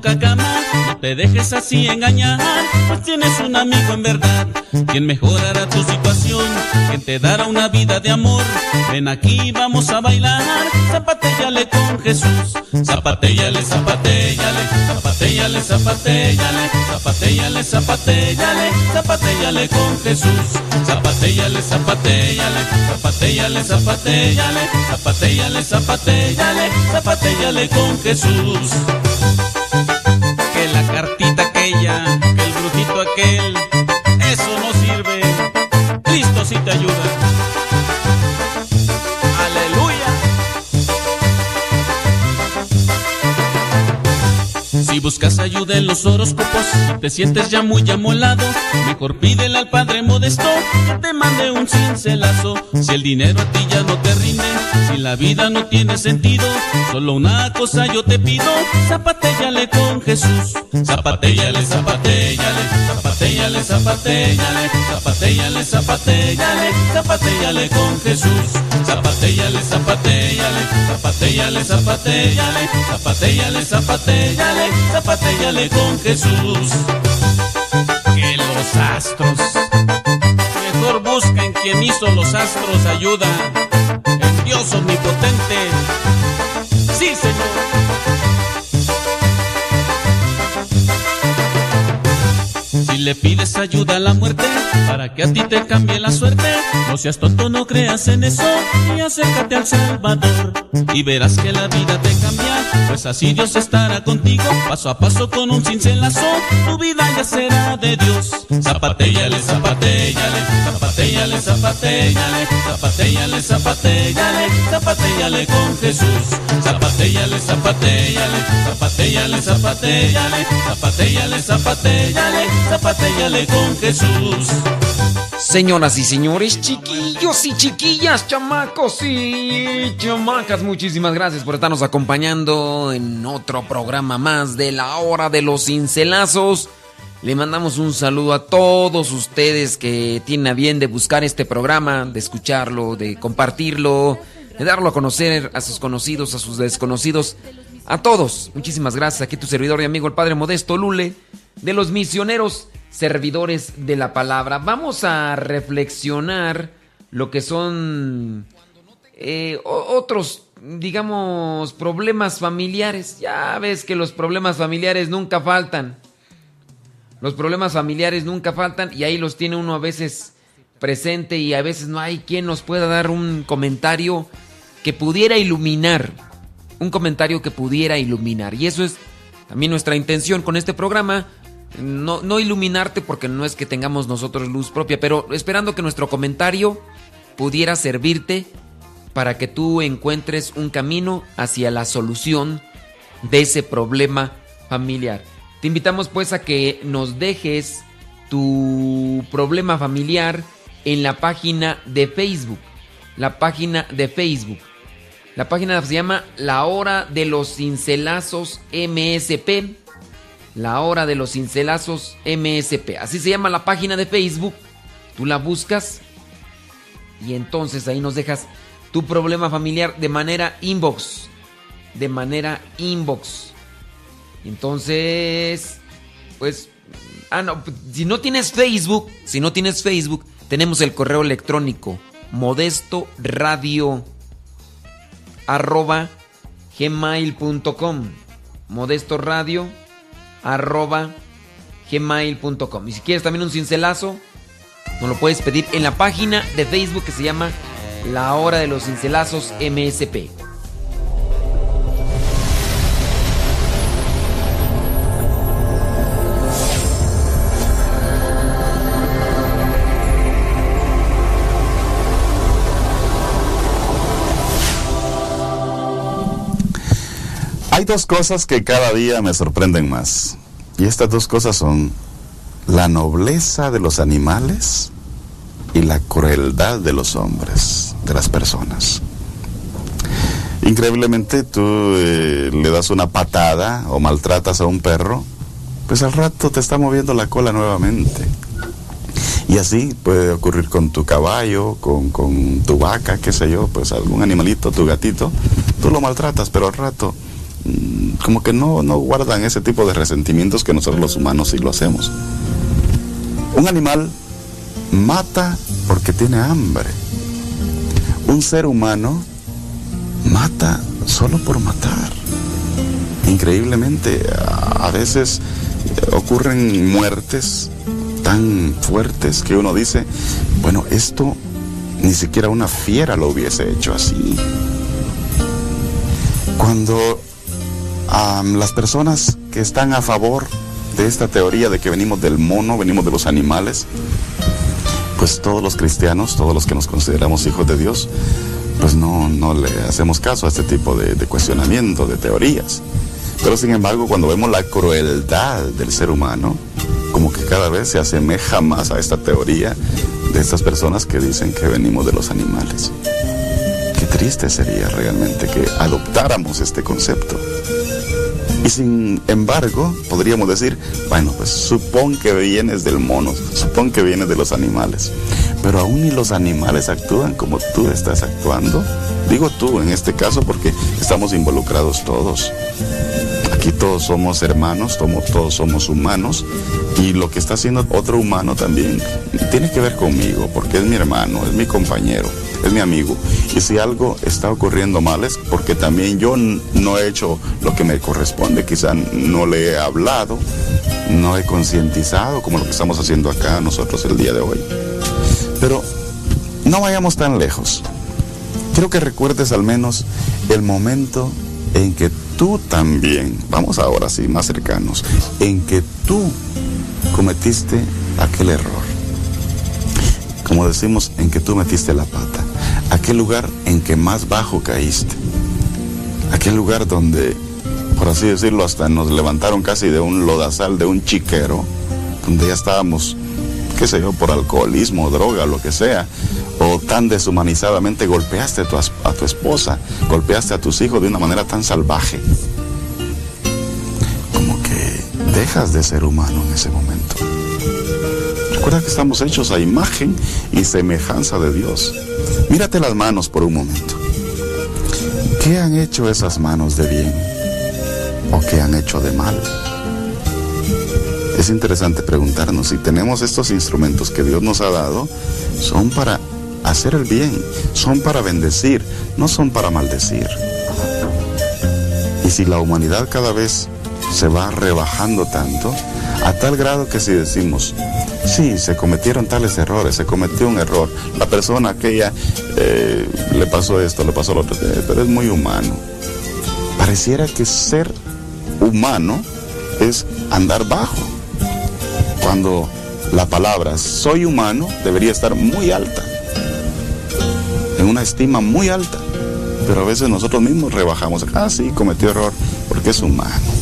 No te dejes así engañar, pues tienes un amigo en verdad. Quien mejorará tu situación, quien te dará una vida de amor. Ven aquí, vamos a bailar. Zapatéllale con Jesús. Zapatéllale, zapatéllale, zapatéllale, zapatéllale, zapatéllale, zapatéllale, zapatéllale con Jesús. Zapatéllale, zapatéllale, zapatéllale, zapatéllale, zapatéllale, zapatéllale, zapatéllale con Jesús. Que la cartita aquella, que el brujito aquel, eso no sirve. Cristo sí te ayuda. Buscas ayuda en los horóscopos, te sientes ya muy amolado, mejor pídele al Padre Modesto que te mande un cincelazo. Si el dinero a ti ya no te rinde, si la vida no tiene sentido, solo una cosa yo te pido, zapatéllale con Jesús. Zapatéllale, zapatéllale, zapatéllale, zapatéllale, zapatéllale, zapatéllale, zapatéllale con Jesús. Zapatéllale, zapatéllale, zapatéllale, zapatéllale, zapatéllale, zapatéllale, zapatéllale con Jesús. Que los astros, mejor busquen quien hizo los astros ayuda, en Dios omnipotente. Sí, Señor. Si le pides ayuda a la muerte para que a ti te cambie la suerte, no seas tonto, no creas en eso y acércate al Salvador y verás que la vida te cambia, pues así Dios estará contigo, paso a paso con un cincelazo, tu vida ya será de Dios. Zapatéllale, zapatéllale, zapatéllale, zapatéllale, zapatéllale, zapatéllale, zapatéllale con Jesús. Zapatéllale, zapatéllale, zapatéllale, zapatéllale, zapatéllale, zapatéllale, zapatéllale con Jesús. Señoras y señores, chiquillos y chiquillas, chamacos y chamacas, muchísimas gracias por estarnos acompañando en otro programa más de la hora de los cincelazos. Le mandamos un saludo a todos ustedes que tienen a bien de buscar este programa, de escucharlo, de compartirlo, de darlo a conocer a sus conocidos, a sus desconocidos, a todos. Muchísimas gracias. Aquí tu servidor y amigo el Padre Modesto Lule, de los misioneros servidores de la palabra. Vamos a reflexionar lo que son eh, otros, digamos, problemas familiares. Ya ves que los problemas familiares nunca faltan. Los problemas familiares nunca faltan y ahí los tiene uno a veces presente y a veces no hay quien nos pueda dar un comentario que pudiera iluminar. Un comentario que pudiera iluminar. Y eso es también nuestra intención con este programa no, no iluminarte porque no es que tengamos nosotros luz propia, pero esperando que nuestro comentario pudiera servirte para que tú encuentres un camino hacia la solución de ese problema familiar. Te invitamos pues a que nos dejes tu problema familiar en la página de Facebook. La página de Facebook. La página se llama La Hora de los Cincelazos MSP. La Hora de los Cincelazos MSP. Así se llama la página de Facebook. Tú la buscas y entonces ahí nos dejas tu problema familiar de manera inbox. De manera inbox. Entonces, pues, ah, no, si no tienes Facebook, si no tienes Facebook, tenemos el correo electrónico modesto radio arroba gmail.com modesto radio arroba gmail.com y si quieres también un cincelazo nos lo puedes pedir en la página de Facebook que se llama La Hora de los Cincelazos MSP. Dos cosas que cada día me sorprenden más. Y estas dos cosas son la nobleza de los animales y la crueldad de los hombres, de las personas. Increíblemente tú eh, le das una patada o maltratas a un perro, pues al rato te está moviendo la cola nuevamente. Y así puede ocurrir con tu caballo, con, con tu vaca, qué sé yo, pues algún animalito, tu gatito. Tú lo maltratas, pero al rato como que no, no guardan ese tipo de resentimientos que nosotros los humanos sí lo hacemos. Un animal mata porque tiene hambre. Un ser humano mata solo por matar. Increíblemente, a veces ocurren muertes tan fuertes que uno dice, bueno, esto ni siquiera una fiera lo hubiese hecho así. Cuando las personas que están a favor de esta teoría de que venimos del mono, venimos de los animales, pues todos los cristianos, todos los que nos consideramos hijos de Dios, pues no, no le hacemos caso a este tipo de, de cuestionamiento, de teorías. Pero sin embargo, cuando vemos la crueldad del ser humano, como que cada vez se asemeja más a esta teoría de estas personas que dicen que venimos de los animales. Qué triste sería realmente que adoptáramos este concepto. Y sin embargo, podríamos decir, bueno, pues supón que vienes del mono, supón que vienes de los animales. Pero aún ni los animales actúan como tú estás actuando. Digo tú en este caso porque estamos involucrados todos. Aquí todos somos hermanos, todos somos humanos y lo que está haciendo otro humano también tiene que ver conmigo porque es mi hermano, es mi compañero, es mi amigo. Y si algo está ocurriendo mal es porque también yo no he hecho lo que me corresponde, quizá no le he hablado, no he concientizado como lo que estamos haciendo acá nosotros el día de hoy. Pero no vayamos tan lejos. Quiero que recuerdes al menos el momento en que tú también, vamos ahora sí, más cercanos, en que tú cometiste aquel error. Como decimos, en que tú metiste la pata. Aquel lugar en que más bajo caíste. Aquel lugar donde, por así decirlo, hasta nos levantaron casi de un lodazal, de un chiquero, donde ya estábamos, qué sé yo, por alcoholismo, droga, lo que sea, o tan deshumanizadamente golpeaste a tu, esposa, golpeaste a tus hijos de una manera tan salvaje. Como que dejas de ser humano en ese momento. Recuerda que estamos hechos a imagen y semejanza de Dios. Mírate las manos por un momento. ¿Qué han hecho esas manos de bien? ¿O qué han hecho de mal? Es interesante preguntarnos si tenemos estos instrumentos que Dios nos ha dado, son para hacer el bien, son para bendecir, no son para maldecir. Y si la humanidad cada vez se va rebajando tanto, a tal grado que si decimos, sí, se cometieron tales errores, se cometió un error, la persona aquella eh, le pasó esto, le pasó lo otro, eh, pero es muy humano. Pareciera que ser humano es andar bajo, cuando la palabra soy humano debería estar muy alta en una estima muy alta. Pero a veces nosotros mismos rebajamos. Ah, sí, cometió error, porque es humano.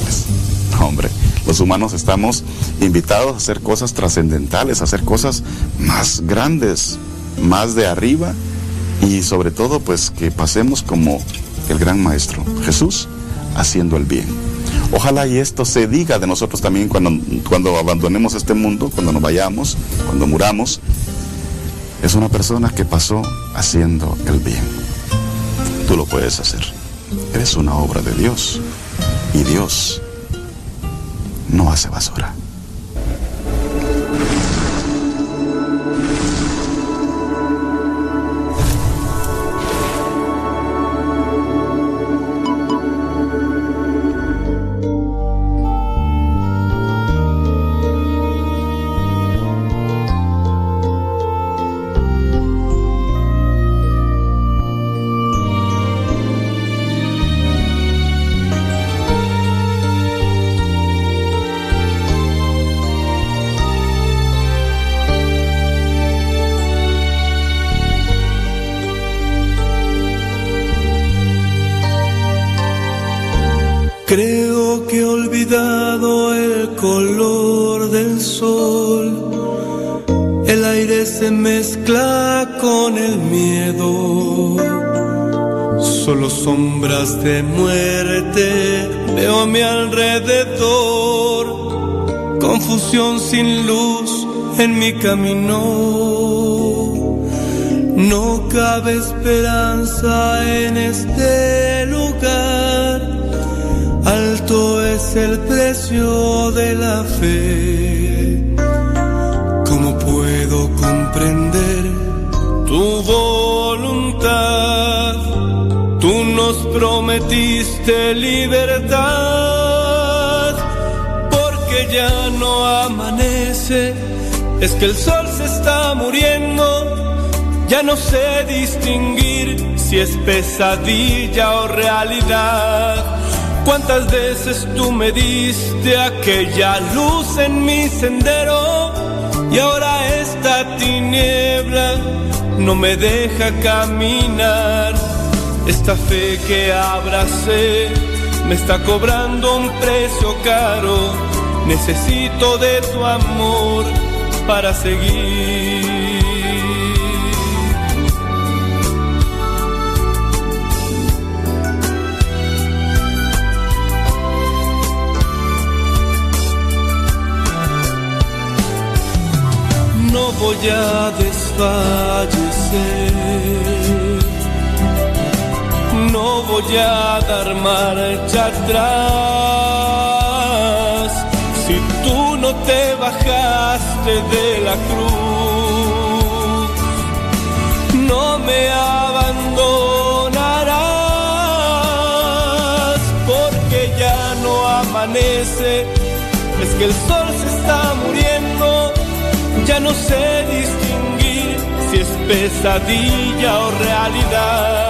Los humanos estamos invitados a hacer cosas trascendentales, a hacer cosas más grandes, más de arriba y sobre todo pues que pasemos como el gran maestro Jesús haciendo el bien. Ojalá y esto se diga de nosotros también cuando, cuando abandonemos este mundo, cuando nos vayamos, cuando muramos, es una persona que pasó haciendo el bien. Tú lo puedes hacer. Eres una obra de Dios y Dios no hace basura. Sombras de muerte veo a mi alrededor, confusión sin luz en mi camino. No cabe esperanza en este lugar, alto el precio de la fe. ¿Cómo puedo comprender tu voluntad? Prometiste libertad, porque ya no amanece, es que el sol se está muriendo. Ya no sé distinguir si es pesadilla o realidad Cuántas veces tú me diste aquella luz en mi sendero y ahora esta tiniebla no me deja caminar. Esta fe que abracé me está cobrando un precio caro. Necesito de tu amor para seguir. no voy a desfallecer, voy a dar marcha atrás. Si tú no te bajaste de la cruz, no me abandonarás, porque ya no amanece, es que el sol se está muriendo ya no sé distinguir si es pesadilla o realidad.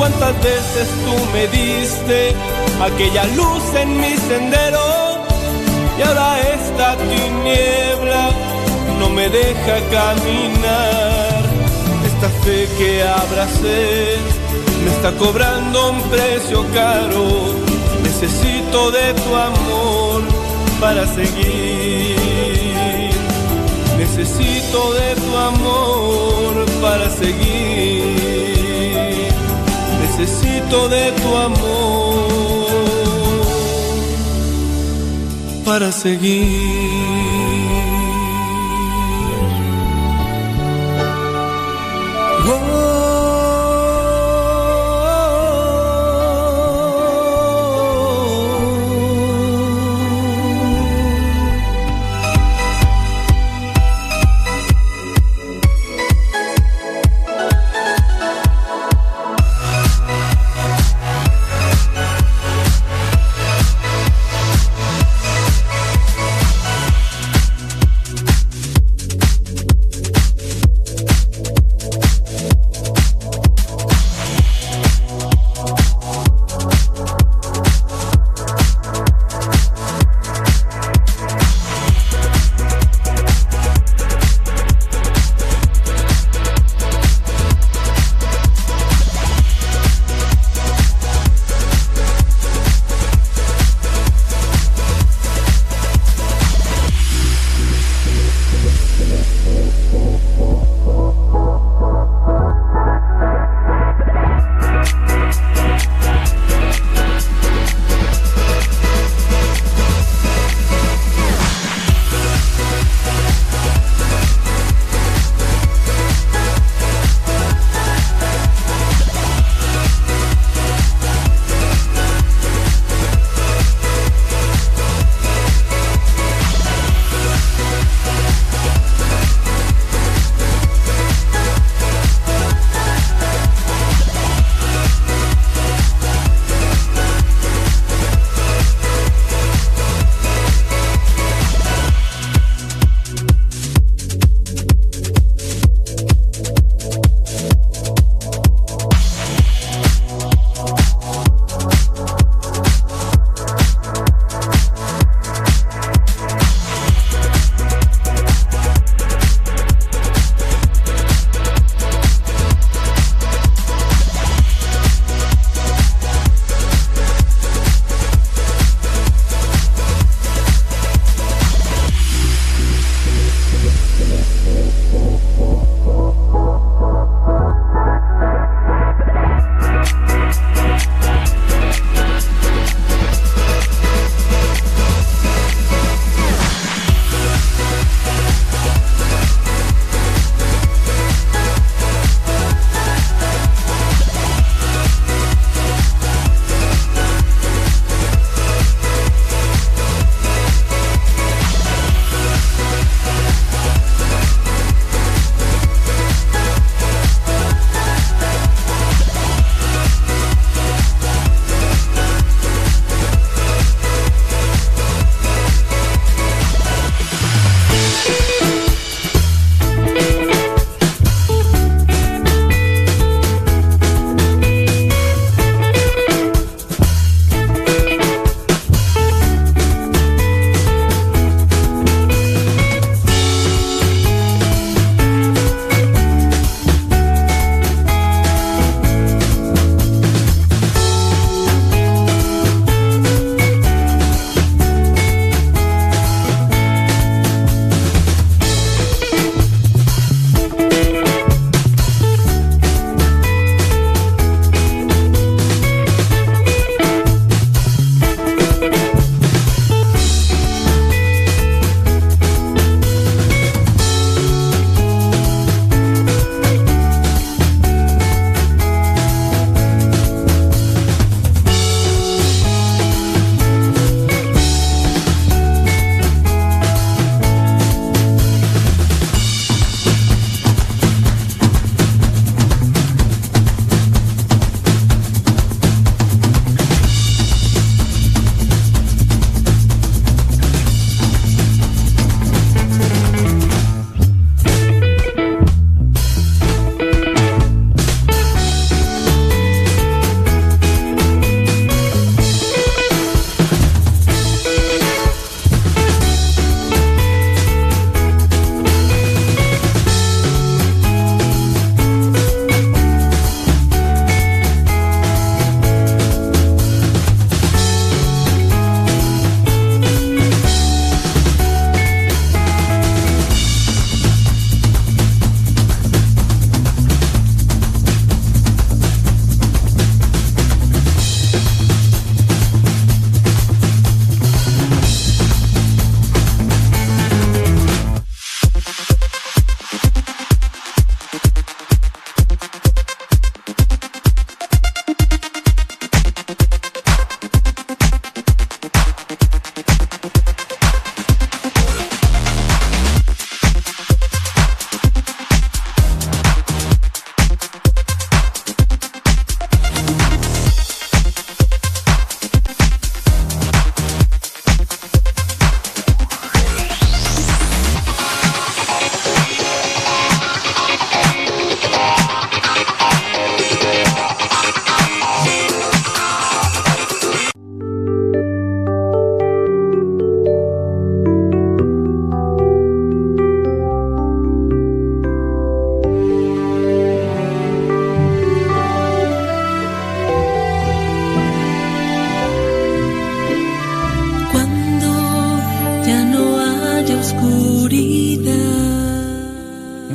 Cuántas veces tú me diste aquella luz en mi sendero y ahora esta tiniebla no me deja caminar. Esta fe que abracé me está cobrando un precio caro. Necesito de tu amor para seguir. Necesito de tu amor para seguir. De tu amor para seguir.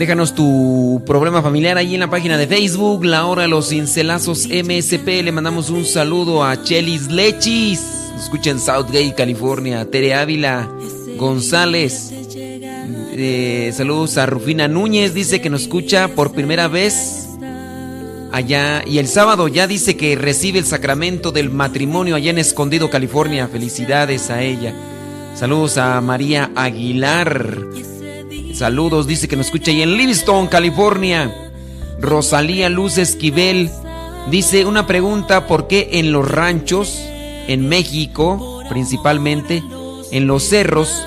Déjanos tu problema familiar ahí en la página de Facebook, La Hora los Cincelazos MSP. Le mandamos un saludo a Chelis Lechis. Nos escucha en Southgate, California. Tere Ávila González. Eh, saludos a Rufina Núñez. Dice que nos escucha por primera vez allá. Y el sábado ya dice que recibe el sacramento del matrimonio allá en Escondido, California. Felicidades a ella. Saludos a María Aguilar. Saludos, dice que nos escucha ahí en Livingston, California. Rosalía Luz Esquivel dice una pregunta, ¿por qué en los ranchos, en México principalmente, en los cerros,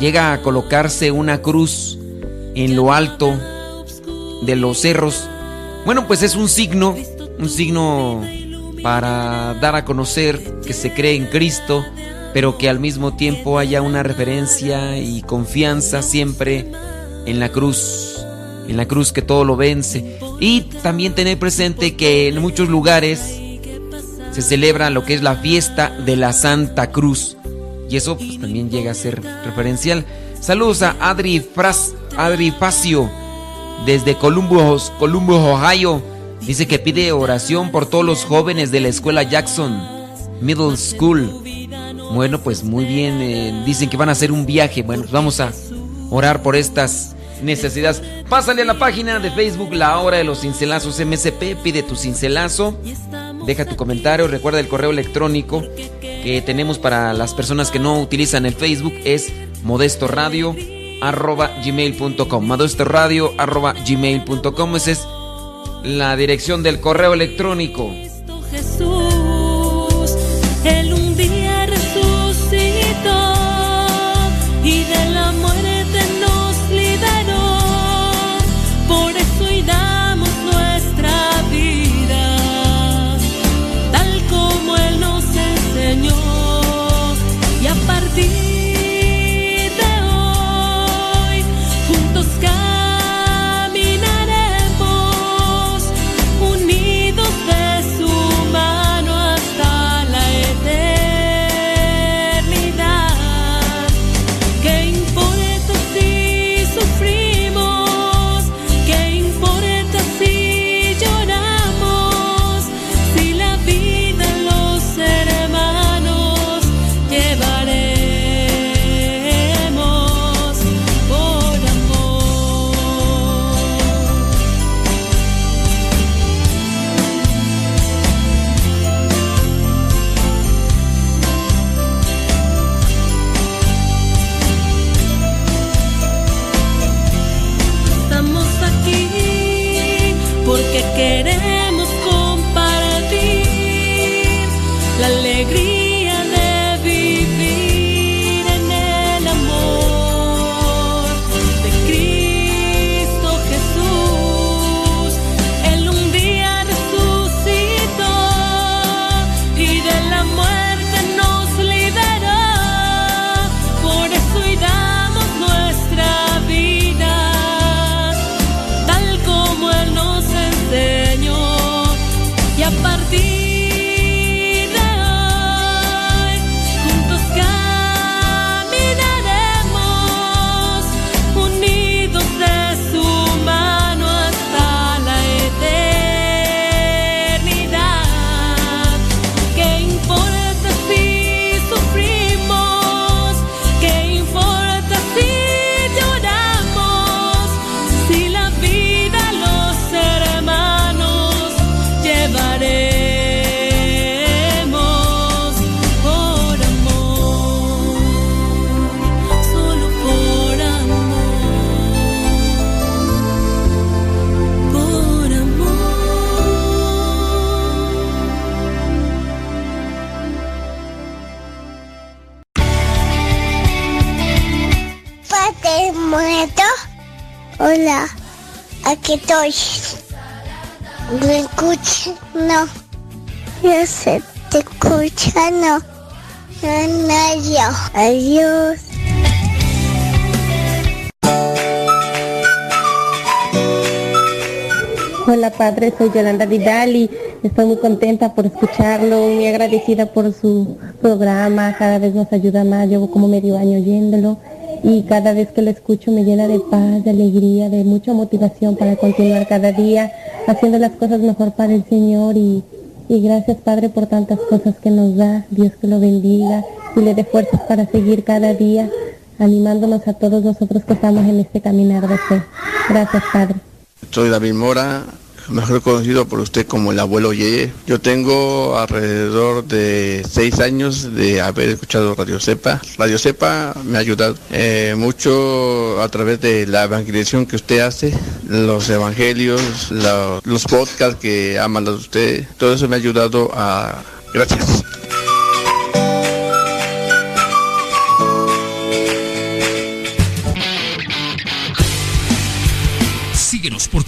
llega a colocarse una cruz en lo alto de los cerros? Bueno, pues es un signo, un signo para dar a conocer que se cree en Cristo pero que al mismo tiempo haya una referencia y confianza siempre en la cruz, en la cruz que todo lo vence. Y también tener presente que en muchos lugares se celebra lo que es la fiesta de la Santa Cruz. Y eso pues, también llega a ser referencial. Saludos a Adri, Fras, Adri Facio desde Columbus, Columbus, Ohio. Dice que pide oración por todos los jóvenes de la escuela Jackson Middle School bueno, pues muy bien. Eh, dicen que van a hacer un viaje. Bueno, pues vamos a orar por estas necesidades. Pásale a la página de Facebook La Hora de los Cincelazos MSP. Pide tu cincelazo. Deja tu comentario. Recuerda el correo electrónico que tenemos para las personas que no utilizan el Facebook. Es modestoradio.gmail.com modestoradio.gmail.com Esa es la dirección del correo electrónico. Aquí estoy. ¿Me escucha? No. Yo sé, te escucha, no. No, Adiós. Hola padre, soy Yolanda Vidal y estoy muy contenta por escucharlo, muy agradecida por su programa, cada vez nos ayuda más, llevo como medio año oyéndolo y cada vez que lo escucho me llena de paz, de alegría, de mucha motivación para continuar cada día haciendo las cosas mejor para el Señor y, y gracias Padre por tantas cosas que nos da, Dios que lo bendiga y le dé fuerzas para seguir cada día animándonos a todos nosotros que estamos en este caminar de fe. Gracias Padre. Soy David Mora, mejor conocido por usted como el abuelo Yeye. Yo tengo alrededor de seis años de haber escuchado Radio Cepa. Radio Cepa me ha ayudado eh, mucho a través de la evangelización que usted hace, los evangelios, los podcasts que ha mandado usted. Todo eso me ha ayudado a... Gracias.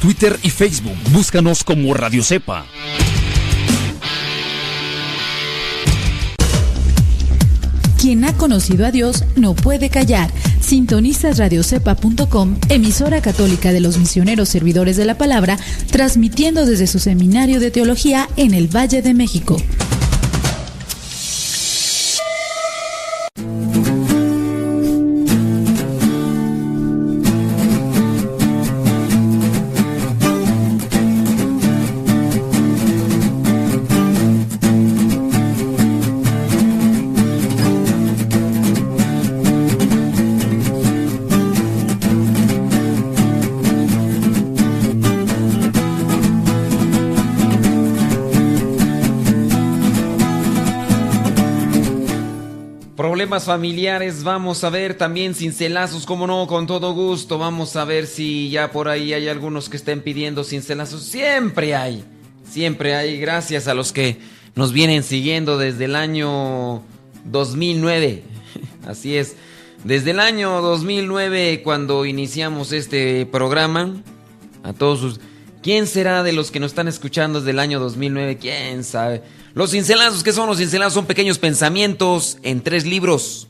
Twitter y Facebook. Búscanos como Radio Cepa. Quien ha conocido a Dios no puede callar. Sintonizas radiocepa.com, emisora católica de los misioneros servidores de la palabra, transmitiendo desde su seminario de teología en el Valle de México. Problemas familiares, vamos a ver también cincelazos, como no, con todo gusto. Vamos a ver si ya por ahí hay algunos que estén pidiendo cincelazos. Siempre hay, siempre hay. Gracias a los que nos vienen siguiendo desde el año 2009. Así es, desde el año 2009 cuando iniciamos este programa. A todos sus... ¿Quién será de los que nos están escuchando desde el año 2009? ¿Quién sabe? Los cincelazos, ¿qué son los cincelazos? Son pequeños pensamientos en tres libros.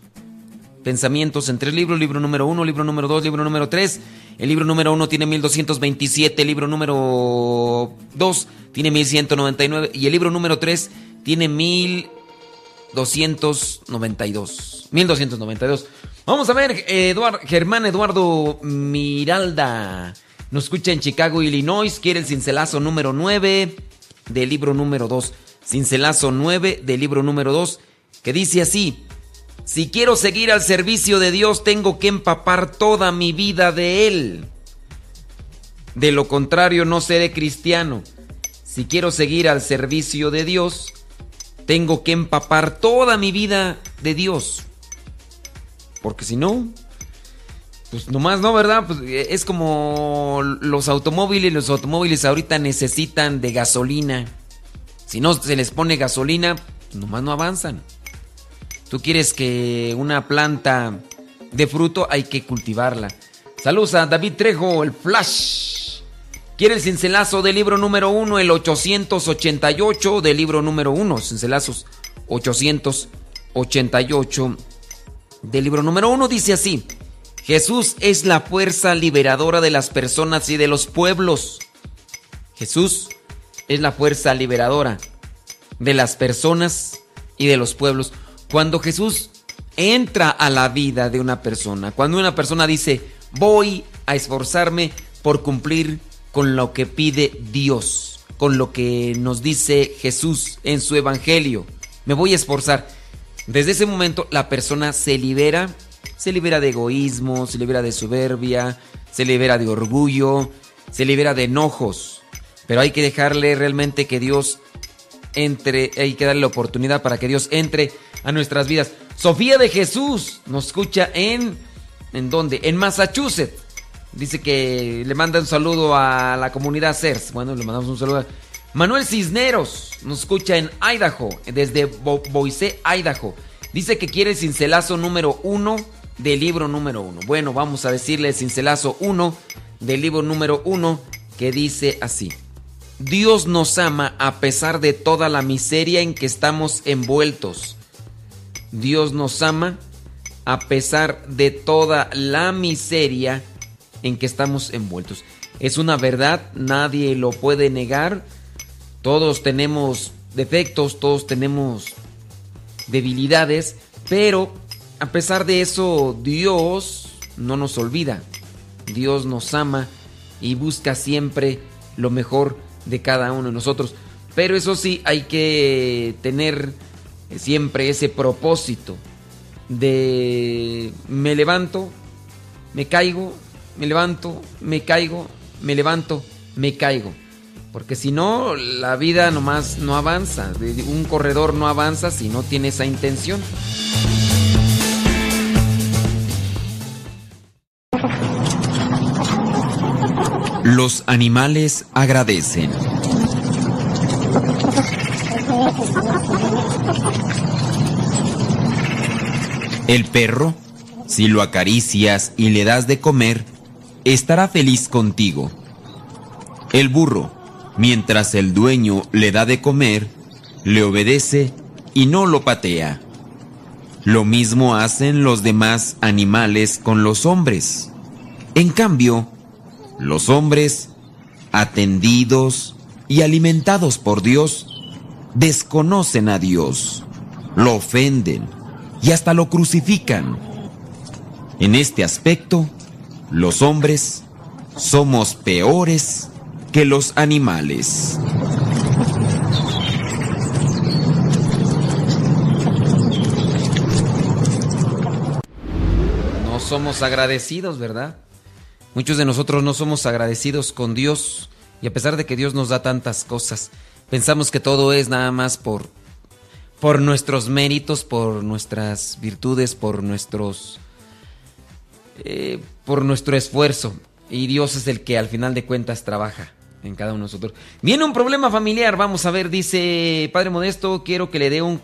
Pensamientos en tres libros, libro número uno, libro número dos, libro número tres. El libro número uno tiene 1227, el libro número dos tiene 1199 y el libro número tres tiene 1292. 1292. Vamos a ver, Eduard, Germán Eduardo Miralda. Nos escucha en Chicago, Illinois. Quiere el cincelazo número 9 del libro número 2. Cincelazo 9 del libro número 2, que dice así. Si quiero seguir al servicio de Dios, tengo que empapar toda mi vida de Él. De lo contrario, no seré cristiano. Si quiero seguir al servicio de Dios, tengo que empapar toda mi vida de Dios. Porque si no, pues nomás no, ¿verdad? Pues es como los automóviles, los automóviles ahorita necesitan de gasolina. Si no se les pone gasolina, nomás no avanzan. Tú quieres que una planta de fruto, hay que cultivarla. Saludos a David Trejo, el Flash. Quiere el cincelazo del libro número uno, el 888 del libro número uno. Cincelazos 888 del libro número uno dice así. Jesús es la fuerza liberadora de las personas y de los pueblos. Jesús es la fuerza liberadora de las personas y de los pueblos. Cuando Jesús entra a la vida de una persona, cuando una persona dice, voy a esforzarme por cumplir con lo que pide Dios, con lo que nos dice Jesús en su evangelio, me voy a esforzar. Desde ese momento la persona se libera se libera de egoísmo, se libera de soberbia, se libera de orgullo, se libera de enojos. Pero hay que dejarle realmente que Dios entre, hay que darle la oportunidad para que Dios entre a nuestras vidas. Sofía de Jesús nos escucha en ¿en dónde? En Massachusetts. Dice que le manda un saludo a la comunidad CERS. Bueno, le mandamos un saludo. Manuel Cisneros nos escucha en Idaho, desde Boise, Idaho. Dice que quiere el cincelazo número uno del libro número uno. Bueno, vamos a decirle cincelazo 1 del libro número 1 que dice así. Dios nos ama a pesar de toda la miseria en que estamos envueltos. Dios nos ama a pesar de toda la miseria en que estamos envueltos. Es una verdad, nadie lo puede negar. Todos tenemos defectos, todos tenemos debilidades, pero a pesar de eso, Dios no nos olvida. Dios nos ama y busca siempre lo mejor de cada uno de nosotros. Pero eso sí, hay que tener siempre ese propósito de me levanto, me caigo, me levanto, me caigo, me levanto, me caigo. Porque si no, la vida nomás no avanza. Un corredor no avanza si no tiene esa intención. Los animales agradecen. El perro, si lo acaricias y le das de comer, estará feliz contigo. El burro, mientras el dueño le da de comer, le obedece y no lo patea. Lo mismo hacen los demás animales con los hombres. En cambio, los hombres, atendidos y alimentados por Dios, desconocen a Dios, lo ofenden y hasta lo crucifican. En este aspecto, los hombres somos peores que los animales. No somos agradecidos, ¿verdad? Muchos de nosotros no somos agradecidos con Dios y a pesar de que Dios nos da tantas cosas, pensamos que todo es nada más por por nuestros méritos, por nuestras virtudes, por nuestros eh, por nuestro esfuerzo y Dios es el que al final de cuentas trabaja en cada uno de nosotros. Viene un problema familiar, vamos a ver, dice Padre Modesto, quiero que le dé un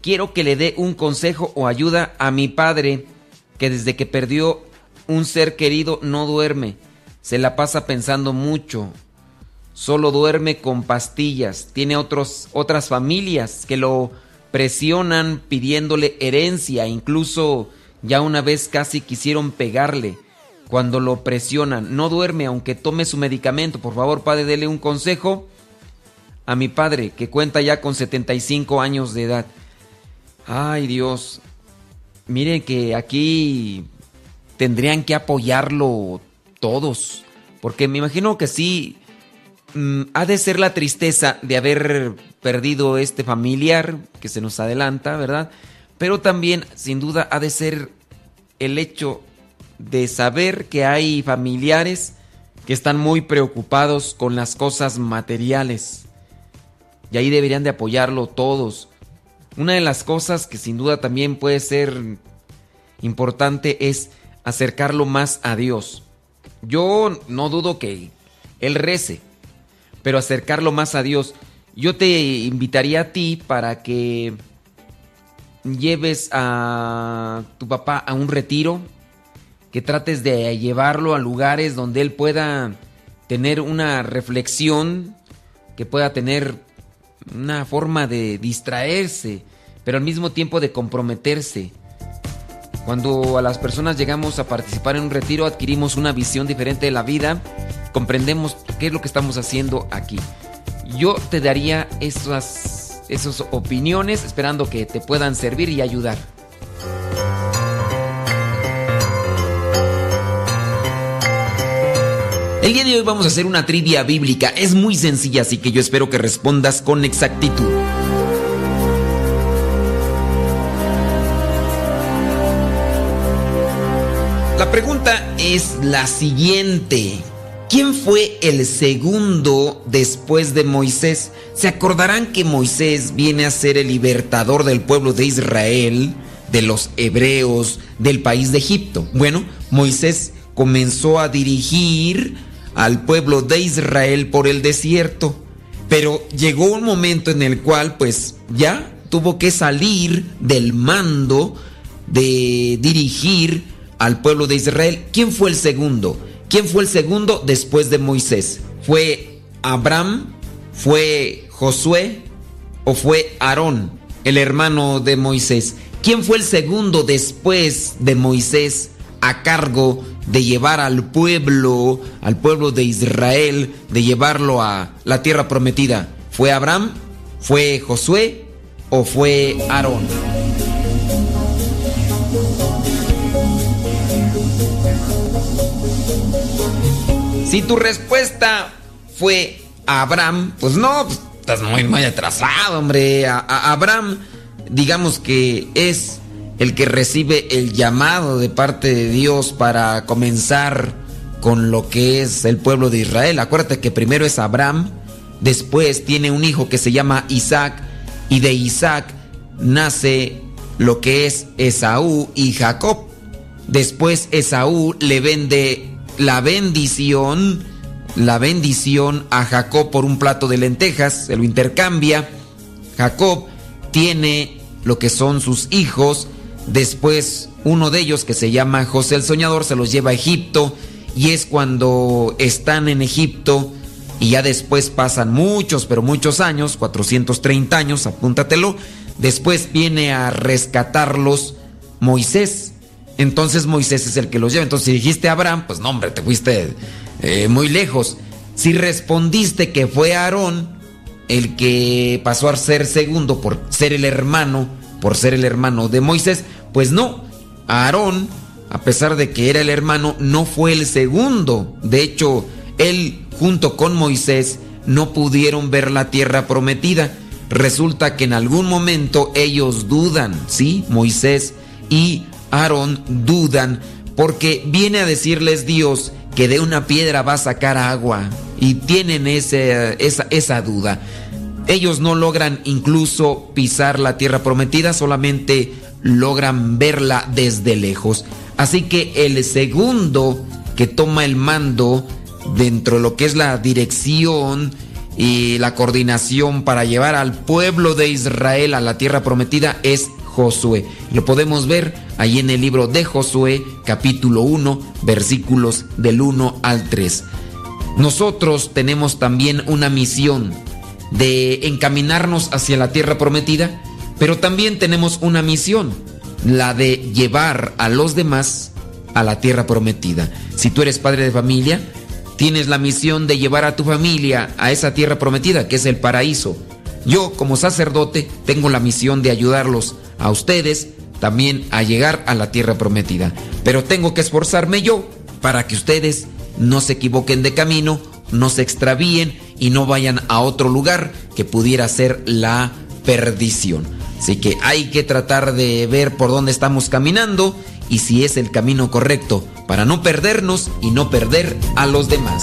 quiero que le dé un consejo o ayuda a mi padre que desde que perdió un ser querido no duerme, se la pasa pensando mucho, solo duerme con pastillas, tiene otros, otras familias que lo presionan pidiéndole herencia, incluso ya una vez casi quisieron pegarle cuando lo presionan. No duerme aunque tome su medicamento. Por favor, padre, dele un consejo a mi padre que cuenta ya con 75 años de edad. Ay Dios, miren que aquí tendrían que apoyarlo todos, porque me imagino que sí, mm, ha de ser la tristeza de haber perdido este familiar que se nos adelanta, ¿verdad? Pero también, sin duda, ha de ser el hecho de saber que hay familiares que están muy preocupados con las cosas materiales. Y ahí deberían de apoyarlo todos. Una de las cosas que sin duda también puede ser importante es acercarlo más a Dios. Yo no dudo que Él rece, pero acercarlo más a Dios. Yo te invitaría a ti para que lleves a tu papá a un retiro, que trates de llevarlo a lugares donde él pueda tener una reflexión, que pueda tener una forma de distraerse, pero al mismo tiempo de comprometerse. Cuando a las personas llegamos a participar en un retiro, adquirimos una visión diferente de la vida, comprendemos qué es lo que estamos haciendo aquí. Yo te daría esas, esas opiniones esperando que te puedan servir y ayudar. El día de hoy vamos a hacer una trivia bíblica. Es muy sencilla, así que yo espero que respondas con exactitud. La pregunta es la siguiente. ¿Quién fue el segundo después de Moisés? Se acordarán que Moisés viene a ser el libertador del pueblo de Israel, de los hebreos, del país de Egipto. Bueno, Moisés comenzó a dirigir al pueblo de Israel por el desierto, pero llegó un momento en el cual pues ya tuvo que salir del mando de dirigir al pueblo de Israel. ¿Quién fue el segundo? ¿Quién fue el segundo después de Moisés? ¿Fue Abraham? ¿Fue Josué? ¿O fue Aarón, el hermano de Moisés? ¿Quién fue el segundo después de Moisés a cargo de llevar al pueblo, al pueblo de Israel, de llevarlo a la tierra prometida? ¿Fue Abraham? ¿Fue Josué? ¿O fue Aarón? Si tu respuesta fue Abraham, pues no, pues, estás muy, muy atrasado, hombre. Abraham, digamos que es el que recibe el llamado de parte de Dios para comenzar con lo que es el pueblo de Israel. Acuérdate que primero es Abraham, después tiene un hijo que se llama Isaac, y de Isaac nace lo que es Esaú y Jacob. Después Esaú le vende la bendición, la bendición a Jacob por un plato de lentejas, se lo intercambia. Jacob tiene lo que son sus hijos, después uno de ellos que se llama José el Soñador se los lleva a Egipto y es cuando están en Egipto y ya después pasan muchos, pero muchos años, 430 años, apúntatelo, después viene a rescatarlos Moisés. Entonces Moisés es el que los lleva. Entonces si dijiste Abraham, pues no, hombre, te fuiste eh, muy lejos. Si respondiste que fue Aarón el que pasó a ser segundo por ser el hermano, por ser el hermano de Moisés, pues no, Aarón a pesar de que era el hermano, no fue el segundo. De hecho, él junto con Moisés no pudieron ver la tierra prometida. Resulta que en algún momento ellos dudan, ¿sí? Moisés y Aarón dudan porque viene a decirles Dios que de una piedra va a sacar agua y tienen ese, esa, esa duda. Ellos no logran incluso pisar la tierra prometida, solamente logran verla desde lejos. Así que el segundo que toma el mando dentro de lo que es la dirección y la coordinación para llevar al pueblo de Israel a la tierra prometida es Josué. Lo podemos ver ahí en el libro de Josué, capítulo 1, versículos del 1 al 3. Nosotros tenemos también una misión de encaminarnos hacia la tierra prometida, pero también tenemos una misión la de llevar a los demás a la tierra prometida. Si tú eres padre de familia, tienes la misión de llevar a tu familia a esa tierra prometida, que es el paraíso. Yo, como sacerdote, tengo la misión de ayudarlos a ustedes también a llegar a la tierra prometida. Pero tengo que esforzarme yo para que ustedes no se equivoquen de camino, no se extravíen y no vayan a otro lugar que pudiera ser la perdición. Así que hay que tratar de ver por dónde estamos caminando y si es el camino correcto para no perdernos y no perder a los demás.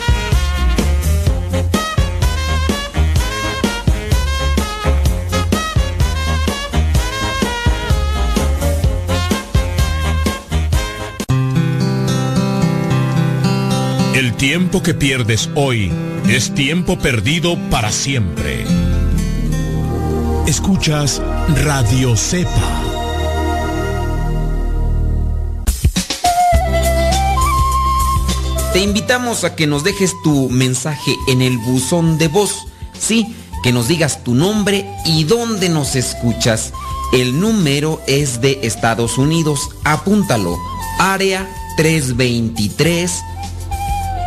El tiempo que pierdes hoy es tiempo perdido para siempre. Escuchas Radio Cepa. Te invitamos a que nos dejes tu mensaje en el buzón de voz. Sí, que nos digas tu nombre y dónde nos escuchas. El número es de Estados Unidos. Apúntalo. Área 323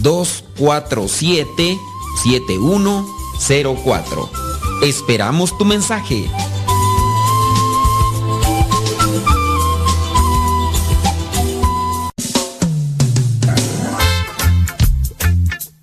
247-7104. Esperamos tu mensaje.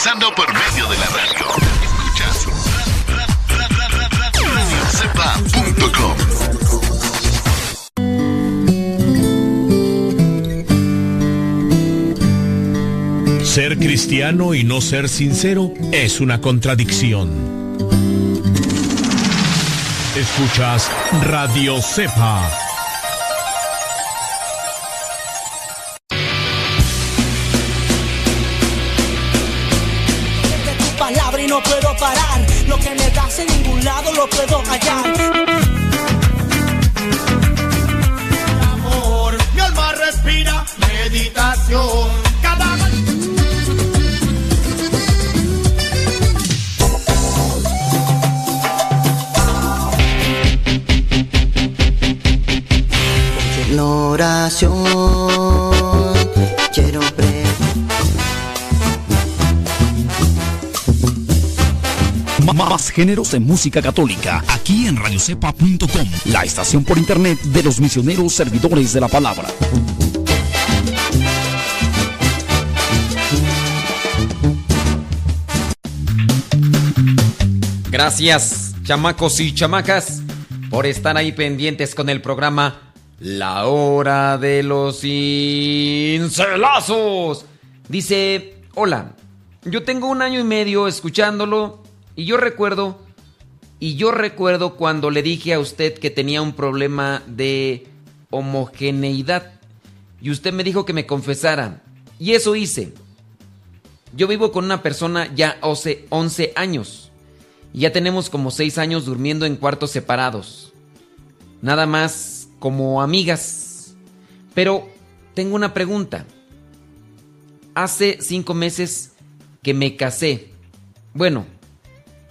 evangelizando por medio de la radio. Escuchas radiocepa.com. Ser cristiano y no ser sincero es una contradicción. Escuchas Radio Cepa no puedo parar. Lo que me das en ningún lado lo puedo hallar. Amor, mi alma respira meditación. Cada oración Más géneros de música católica, aquí en radiocepa.com, la estación por internet de los misioneros servidores de la palabra. Gracias, chamacos y chamacas, por estar ahí pendientes con el programa La Hora de los Cincelazos. Dice, hola, yo tengo un año y medio escuchándolo y yo recuerdo, y yo recuerdo cuando le dije a usted que tenía un problema de homogeneidad. Y usted me dijo que me confesara. Y eso hice. Yo vivo con una persona ya hace 11 años. Y ya tenemos como 6 años durmiendo en cuartos separados. Nada más como amigas. Pero tengo una pregunta. Hace 5 meses que me casé. Bueno,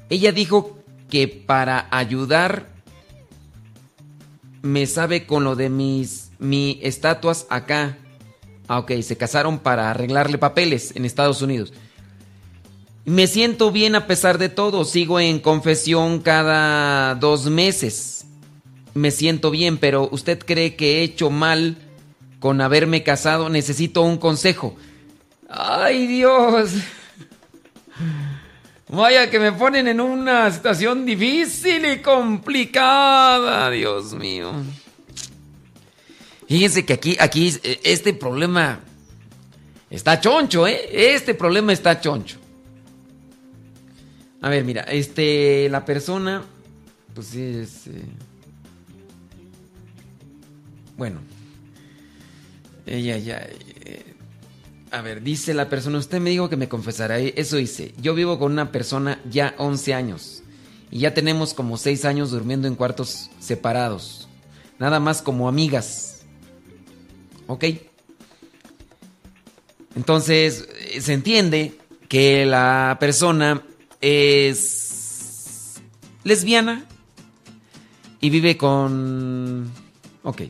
ella dijo que para ayudar me sabe con lo de mis mi estatuas acá. Ah, ok, se casaron para arreglarle papeles en Estados Unidos. Me siento bien a pesar de todo. Sigo en confesión cada dos meses. Me siento bien, pero ¿usted cree que he hecho mal con haberme casado? Necesito un consejo. ¡Ay, Dios! Vaya que me ponen en una situación difícil y complicada, Dios mío. Fíjense que aquí, aquí, eh, este problema está choncho, ¿eh? Este problema está choncho. A ver, mira, este, la persona, pues sí, es... Eh, bueno, ella ya... Eh, a ver, dice la persona, usted me dijo que me confesará, eso dice, yo vivo con una persona ya 11 años y ya tenemos como 6 años durmiendo en cuartos separados, nada más como amigas, ¿ok? Entonces, eh, se entiende que la persona es lesbiana y vive con... Ok.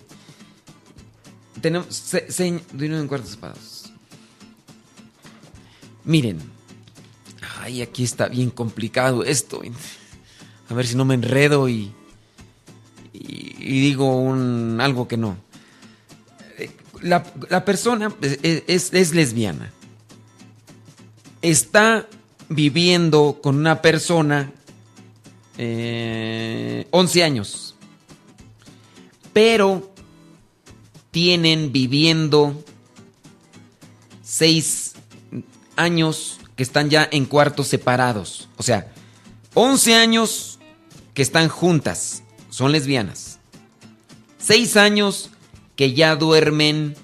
Tenemos... En cuartos separados. Miren, ay, aquí está bien complicado esto. A ver si no me enredo y, digo algo que no. La, persona es, es, lesbiana. Está viviendo con una persona eh, 11 años. Pero tienen viviendo 6 años que están ya en cuartos separados. O sea, 11 años que están juntas, son lesbianas. Seis años que ya duermen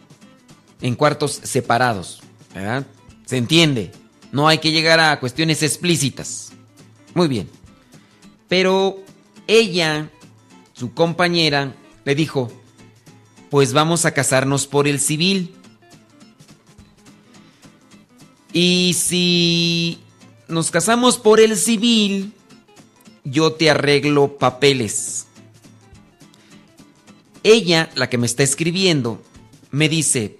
en cuartos separados. ¿verdad? Se entiende. No hay que llegar a cuestiones explícitas. Muy bien. Pero ella, su compañera, le dijo, pues vamos a casarnos por el civil. Y si nos casamos por el civil, yo te arreglo papeles. Ella, la que me está escribiendo, me dice,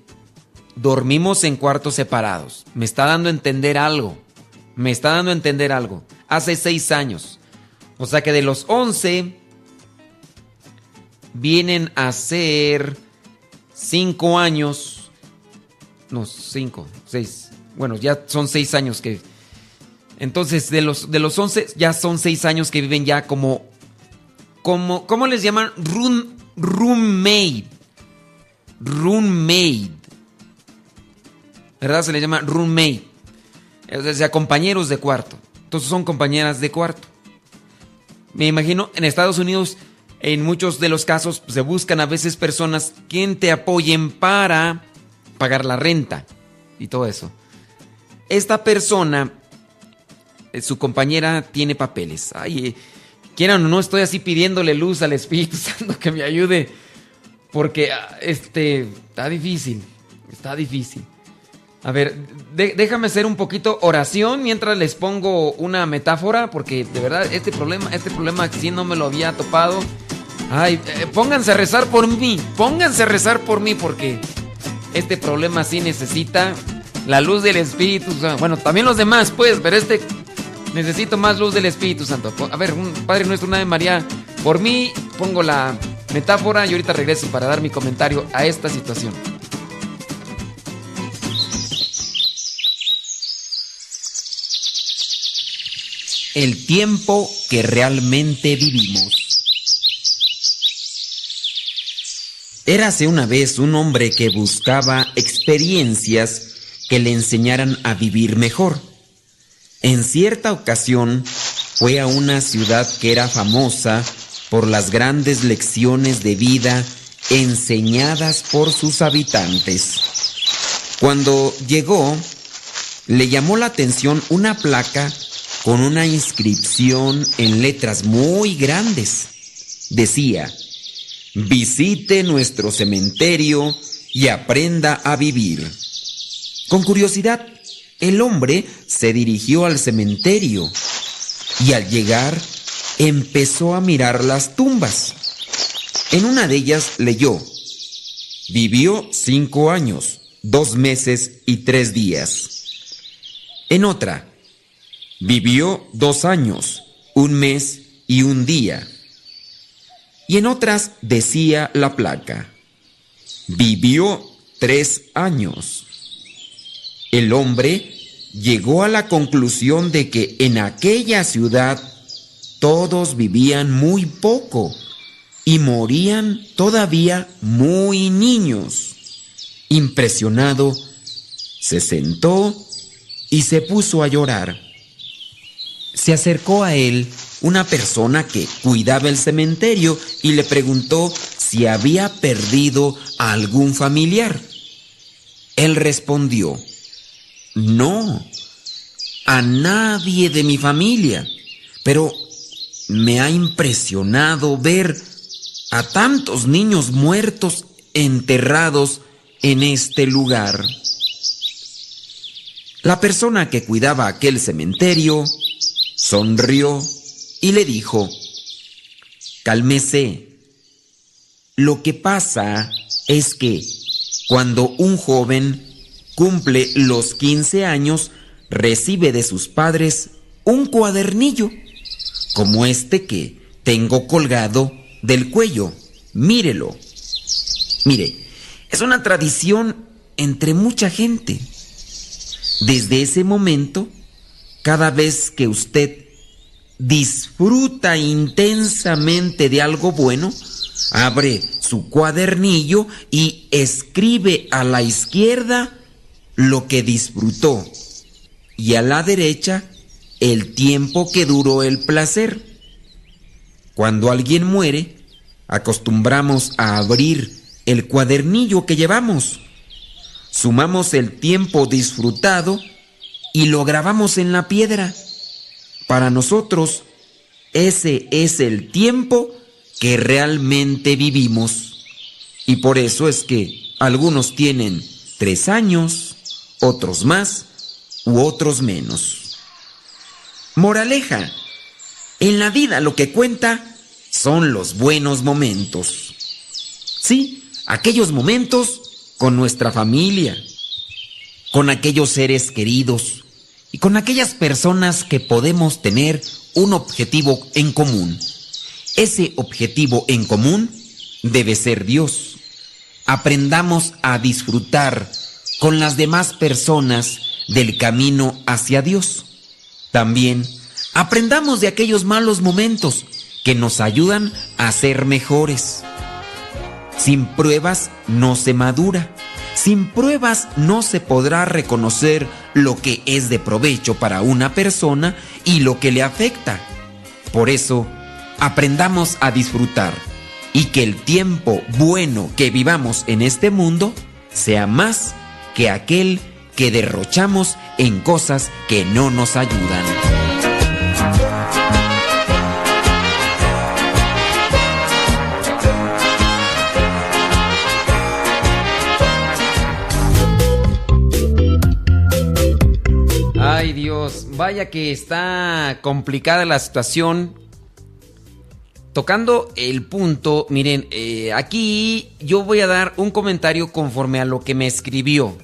dormimos en cuartos separados. Me está dando a entender algo. Me está dando a entender algo. Hace seis años. O sea que de los once vienen a ser cinco años. No, cinco, seis. Bueno, ya son seis años que... Entonces, de los, de los 11, ya son seis años que viven ya como... como ¿Cómo les llaman? Room, roommate. Roommate. ¿Verdad? Se les llama roommate. O sea, compañeros de cuarto. Entonces son compañeras de cuarto. Me imagino, en Estados Unidos, en muchos de los casos, se buscan a veces personas que te apoyen para pagar la renta y todo eso. Esta persona, eh, su compañera, tiene papeles. Ay, eh, quieran o no, estoy así pidiéndole luz al Espíritu Santo que me ayude. Porque, ah, este, está difícil. Está difícil. A ver, déjame hacer un poquito oración mientras les pongo una metáfora, porque de verdad este problema, este problema sí no me lo había topado. Ay, eh, pónganse a rezar por mí, pónganse a rezar por mí, porque este problema sí necesita la luz del Espíritu Santo. Bueno, también los demás, pues, pero este necesito más luz del Espíritu Santo. A ver, un Padre nuestro, una de María, por mí pongo la metáfora y ahorita regreso para dar mi comentario a esta situación. el tiempo que realmente vivimos. Érase una vez un hombre que buscaba experiencias que le enseñaran a vivir mejor. En cierta ocasión fue a una ciudad que era famosa por las grandes lecciones de vida enseñadas por sus habitantes. Cuando llegó, le llamó la atención una placa con una inscripción en letras muy grandes. Decía, visite nuestro cementerio y aprenda a vivir. Con curiosidad, el hombre se dirigió al cementerio y al llegar empezó a mirar las tumbas. En una de ellas leyó, vivió cinco años, dos meses y tres días. En otra, Vivió dos años, un mes y un día. Y en otras decía la placa, vivió tres años. El hombre llegó a la conclusión de que en aquella ciudad todos vivían muy poco y morían todavía muy niños. Impresionado, se sentó y se puso a llorar se acercó a él una persona que cuidaba el cementerio y le preguntó si había perdido a algún familiar. Él respondió, no, a nadie de mi familia, pero me ha impresionado ver a tantos niños muertos enterrados en este lugar. La persona que cuidaba aquel cementerio sonrió y le dijo, cálmese. Lo que pasa es que cuando un joven cumple los 15 años, recibe de sus padres un cuadernillo, como este que tengo colgado del cuello. Mírelo. Mire, es una tradición entre mucha gente. Desde ese momento, cada vez que usted disfruta intensamente de algo bueno, abre su cuadernillo y escribe a la izquierda lo que disfrutó y a la derecha el tiempo que duró el placer. Cuando alguien muere, acostumbramos a abrir el cuadernillo que llevamos. Sumamos el tiempo disfrutado y lo grabamos en la piedra. Para nosotros, ese es el tiempo que realmente vivimos. Y por eso es que algunos tienen tres años, otros más u otros menos. Moraleja, en la vida lo que cuenta son los buenos momentos. Sí, aquellos momentos con nuestra familia, con aquellos seres queridos y con aquellas personas que podemos tener un objetivo en común. Ese objetivo en común debe ser Dios. Aprendamos a disfrutar con las demás personas del camino hacia Dios. También aprendamos de aquellos malos momentos que nos ayudan a ser mejores. Sin pruebas no se madura. Sin pruebas no se podrá reconocer lo que es de provecho para una persona y lo que le afecta. Por eso, aprendamos a disfrutar y que el tiempo bueno que vivamos en este mundo sea más que aquel que derrochamos en cosas que no nos ayudan. Ay Dios, vaya que está complicada la situación. Tocando el punto, miren, eh, aquí yo voy a dar un comentario conforme a lo que me escribió.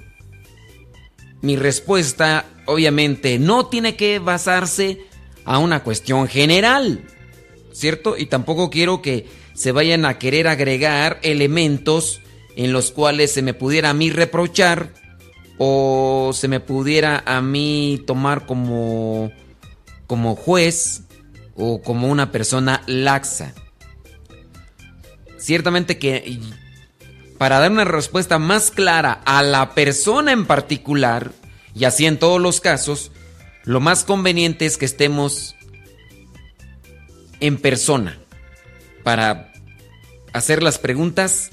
Mi respuesta, obviamente, no tiene que basarse a una cuestión general, ¿cierto? Y tampoco quiero que se vayan a querer agregar elementos en los cuales se me pudiera a mí reprochar o se me pudiera a mí tomar como, como juez o como una persona laxa. Ciertamente que para dar una respuesta más clara a la persona en particular, y así en todos los casos, lo más conveniente es que estemos en persona para hacer las preguntas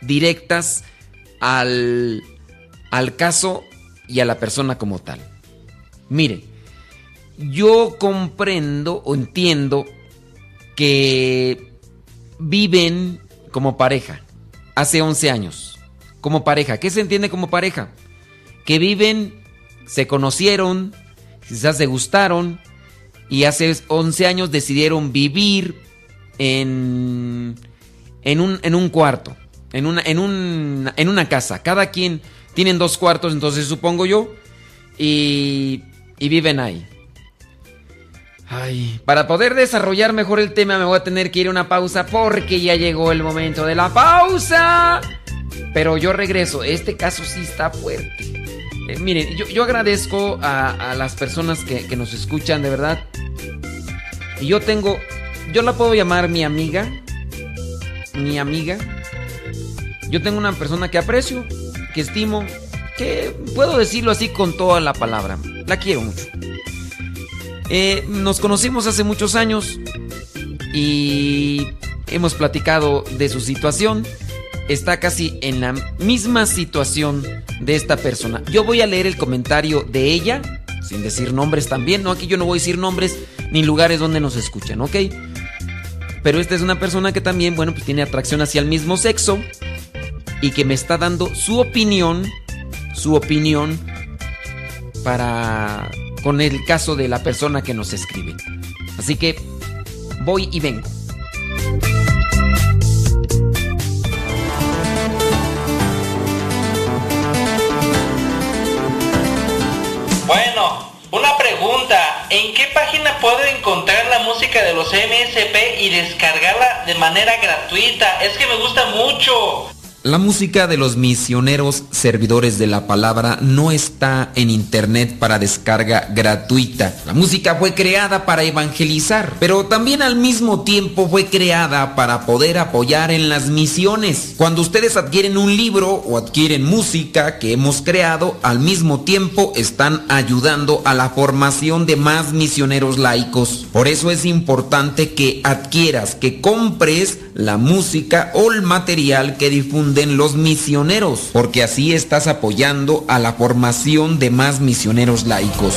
directas al al caso y a la persona como tal. Mire, yo comprendo o entiendo que viven como pareja hace 11 años. Como pareja. ¿Qué se entiende como pareja? Que viven, se conocieron, quizás se gustaron y hace 11 años decidieron vivir en, en, un, en un cuarto, en una, en, un, en una casa. Cada quien tienen dos cuartos, entonces supongo yo. Y, y viven ahí. Ay, para poder desarrollar mejor el tema me voy a tener que ir a una pausa porque ya llegó el momento de la pausa. Pero yo regreso, este caso sí está fuerte. Eh, miren, yo, agradezco a, las personas que, que, nos escuchan, de verdad. Y yo tengo, yo la puedo llamar mi amiga. Mi amiga. Yo tengo una persona que aprecio, que estimo, que puedo decirlo así con toda la palabra. La quiero mucho. Eh, nos conocimos hace muchos años y hemos platicado de su situación. Está casi en la misma situación de esta persona. Yo voy a leer el comentario de ella, sin decir nombres también, ¿no? Aquí yo no voy a decir nombres ni lugares donde nos escuchan, ¿ok? Pero esta es una persona que también, bueno, pues tiene atracción hacia el mismo sexo y que me está dando su opinión, su opinión para con el caso de la persona que nos escribe. Así que voy y vengo. Bueno, una pregunta, ¿en qué página puedo encontrar la música de los MSP y descargarla de manera gratuita? Es que me gusta mucho. La música de los misioneros servidores de la palabra no está en internet para descarga gratuita. La música fue creada para evangelizar, pero también al mismo tiempo fue creada para poder apoyar en las misiones. Cuando ustedes adquieren un libro o adquieren música que hemos creado, al mismo tiempo están ayudando a la formación de más misioneros laicos. Por eso es importante que adquieras, que compres la música o el material que difunden los misioneros, porque así estás apoyando a la formación de más misioneros laicos.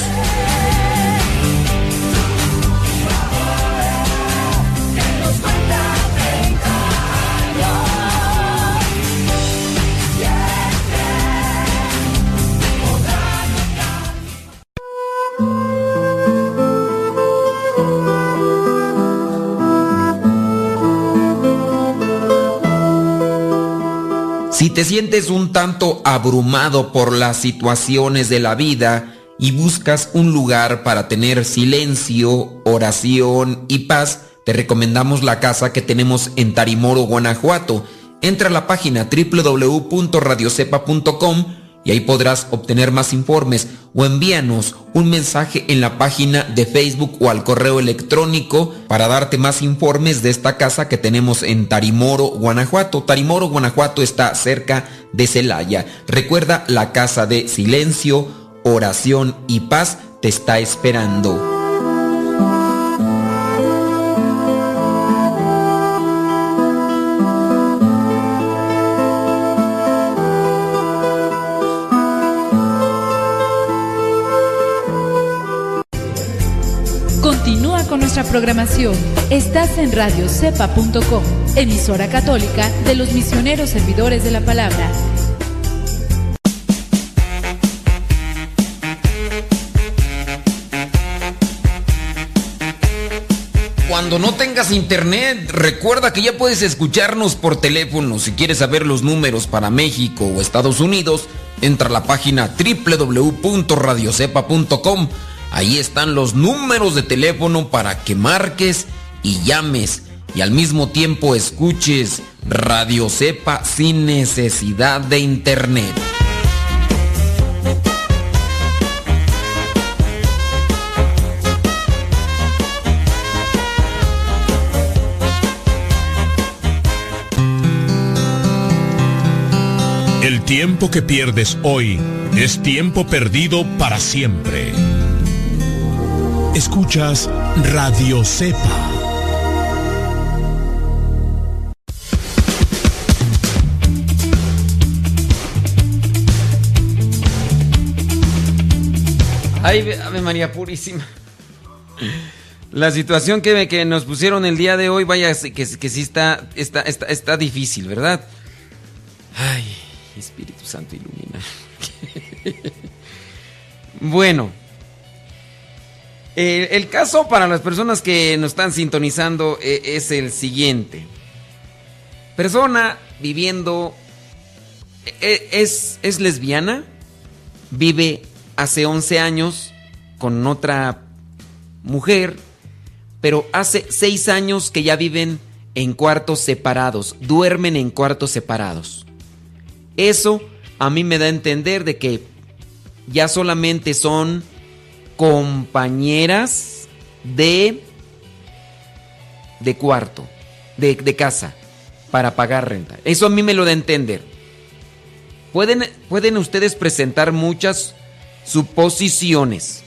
Te sientes un tanto abrumado por las situaciones de la vida y buscas un lugar para tener silencio, oración y paz, te recomendamos la casa que tenemos en Tarimoro, Guanajuato. Entra a la página www.radiocepa.com y ahí podrás obtener más informes o envíanos un mensaje en la página de Facebook o al correo electrónico para darte más informes de esta casa que tenemos en Tarimoro, Guanajuato. Tarimoro, Guanajuato está cerca de Celaya. Recuerda, la casa de silencio, oración y paz te está esperando. Con nuestra programación. Estás en radiocepa.com, emisora católica de los misioneros servidores de la palabra. Cuando no tengas internet, recuerda que ya puedes escucharnos por teléfono. Si quieres saber los números para México o Estados Unidos, entra a la página www.radiocepa.com. Ahí están los números de teléfono para que marques y llames y al mismo tiempo escuches Radio Cepa sin necesidad de internet. El tiempo que pierdes hoy es tiempo perdido para siempre. Escuchas Radio Cepa. Ay, Ave María Purísima. La situación que, que nos pusieron el día de hoy, vaya, que, que sí está, está, está, está difícil, ¿verdad? Ay, Espíritu Santo ilumina. bueno. El, el, caso para las personas que nos están sintonizando eh, es el siguiente. Persona viviendo... Eh, es, es lesbiana, vive hace 11 años con otra mujer, pero hace 6 años que ya viven en cuartos separados, duermen en cuartos separados. Eso a mí me da a entender de que ya solamente son compañeras de de cuarto, de, de, casa, para pagar renta. Eso a mí me lo da a entender. Pueden, pueden ustedes presentar muchas suposiciones,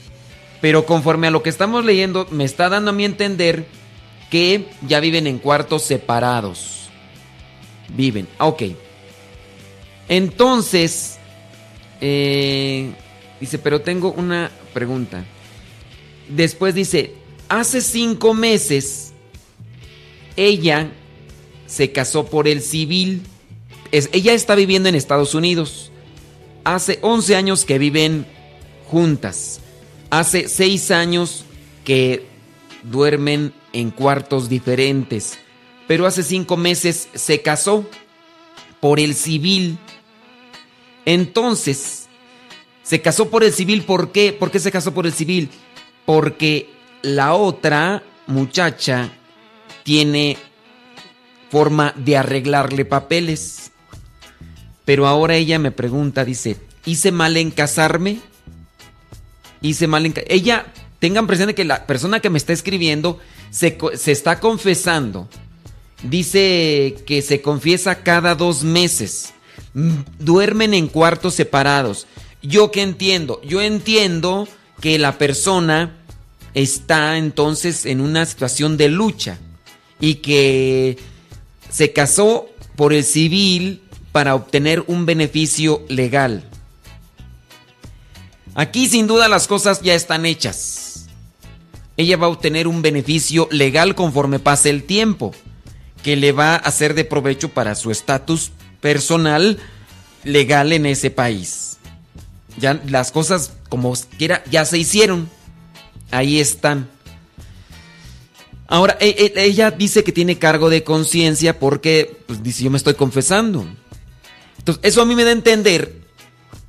pero conforme a lo que estamos leyendo, me está dando a mí entender que ya viven en cuartos separados. Viven, ok. Entonces, eh, dice, pero tengo una pregunta. Después dice, hace cinco meses ella se casó por el civil. Ella está viviendo en Estados Unidos. Hace 11 años que viven juntas. Hace seis años que duermen en cuartos diferentes. Pero hace cinco meses se casó por el civil. Entonces, se casó por el civil, ¿por qué? ¿Por qué se casó por el civil? Porque la otra muchacha tiene forma de arreglarle papeles. Pero ahora ella me pregunta, dice, ¿hice mal en casarme? Hice mal en... Ella, tengan presente que la persona que me está escribiendo se, se está confesando. Dice que se confiesa cada dos meses. Duermen en cuartos separados. ¿Yo qué entiendo? Yo entiendo que la persona está entonces en una situación de lucha y que se casó por el civil para obtener un beneficio legal. Aquí sin duda las cosas ya están hechas. Ella va a obtener un beneficio legal conforme pase el tiempo, que le va a ser de provecho para su estatus personal legal en ese país. Ya las cosas como quiera ya se hicieron. Ahí están. Ahora, e, e, ella dice que tiene cargo de conciencia porque, pues dice, yo me estoy confesando. Entonces, eso a mí me da a entender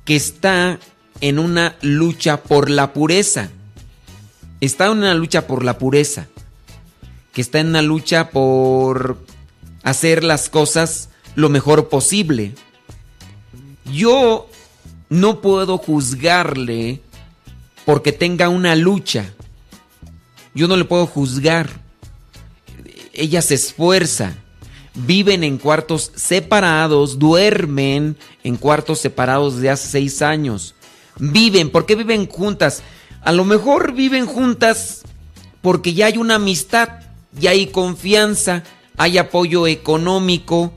que está en una lucha por la pureza. Está en una lucha por la pureza. Que está en una lucha por hacer las cosas lo mejor posible. Yo no puedo juzgarle porque tenga una lucha. Yo no le puedo juzgar. Ella se esfuerza. Viven en cuartos separados, duermen en cuartos separados de hace seis años. Viven, ¿por qué viven juntas? A lo mejor viven juntas porque ya hay una amistad, ya hay confianza, hay apoyo económico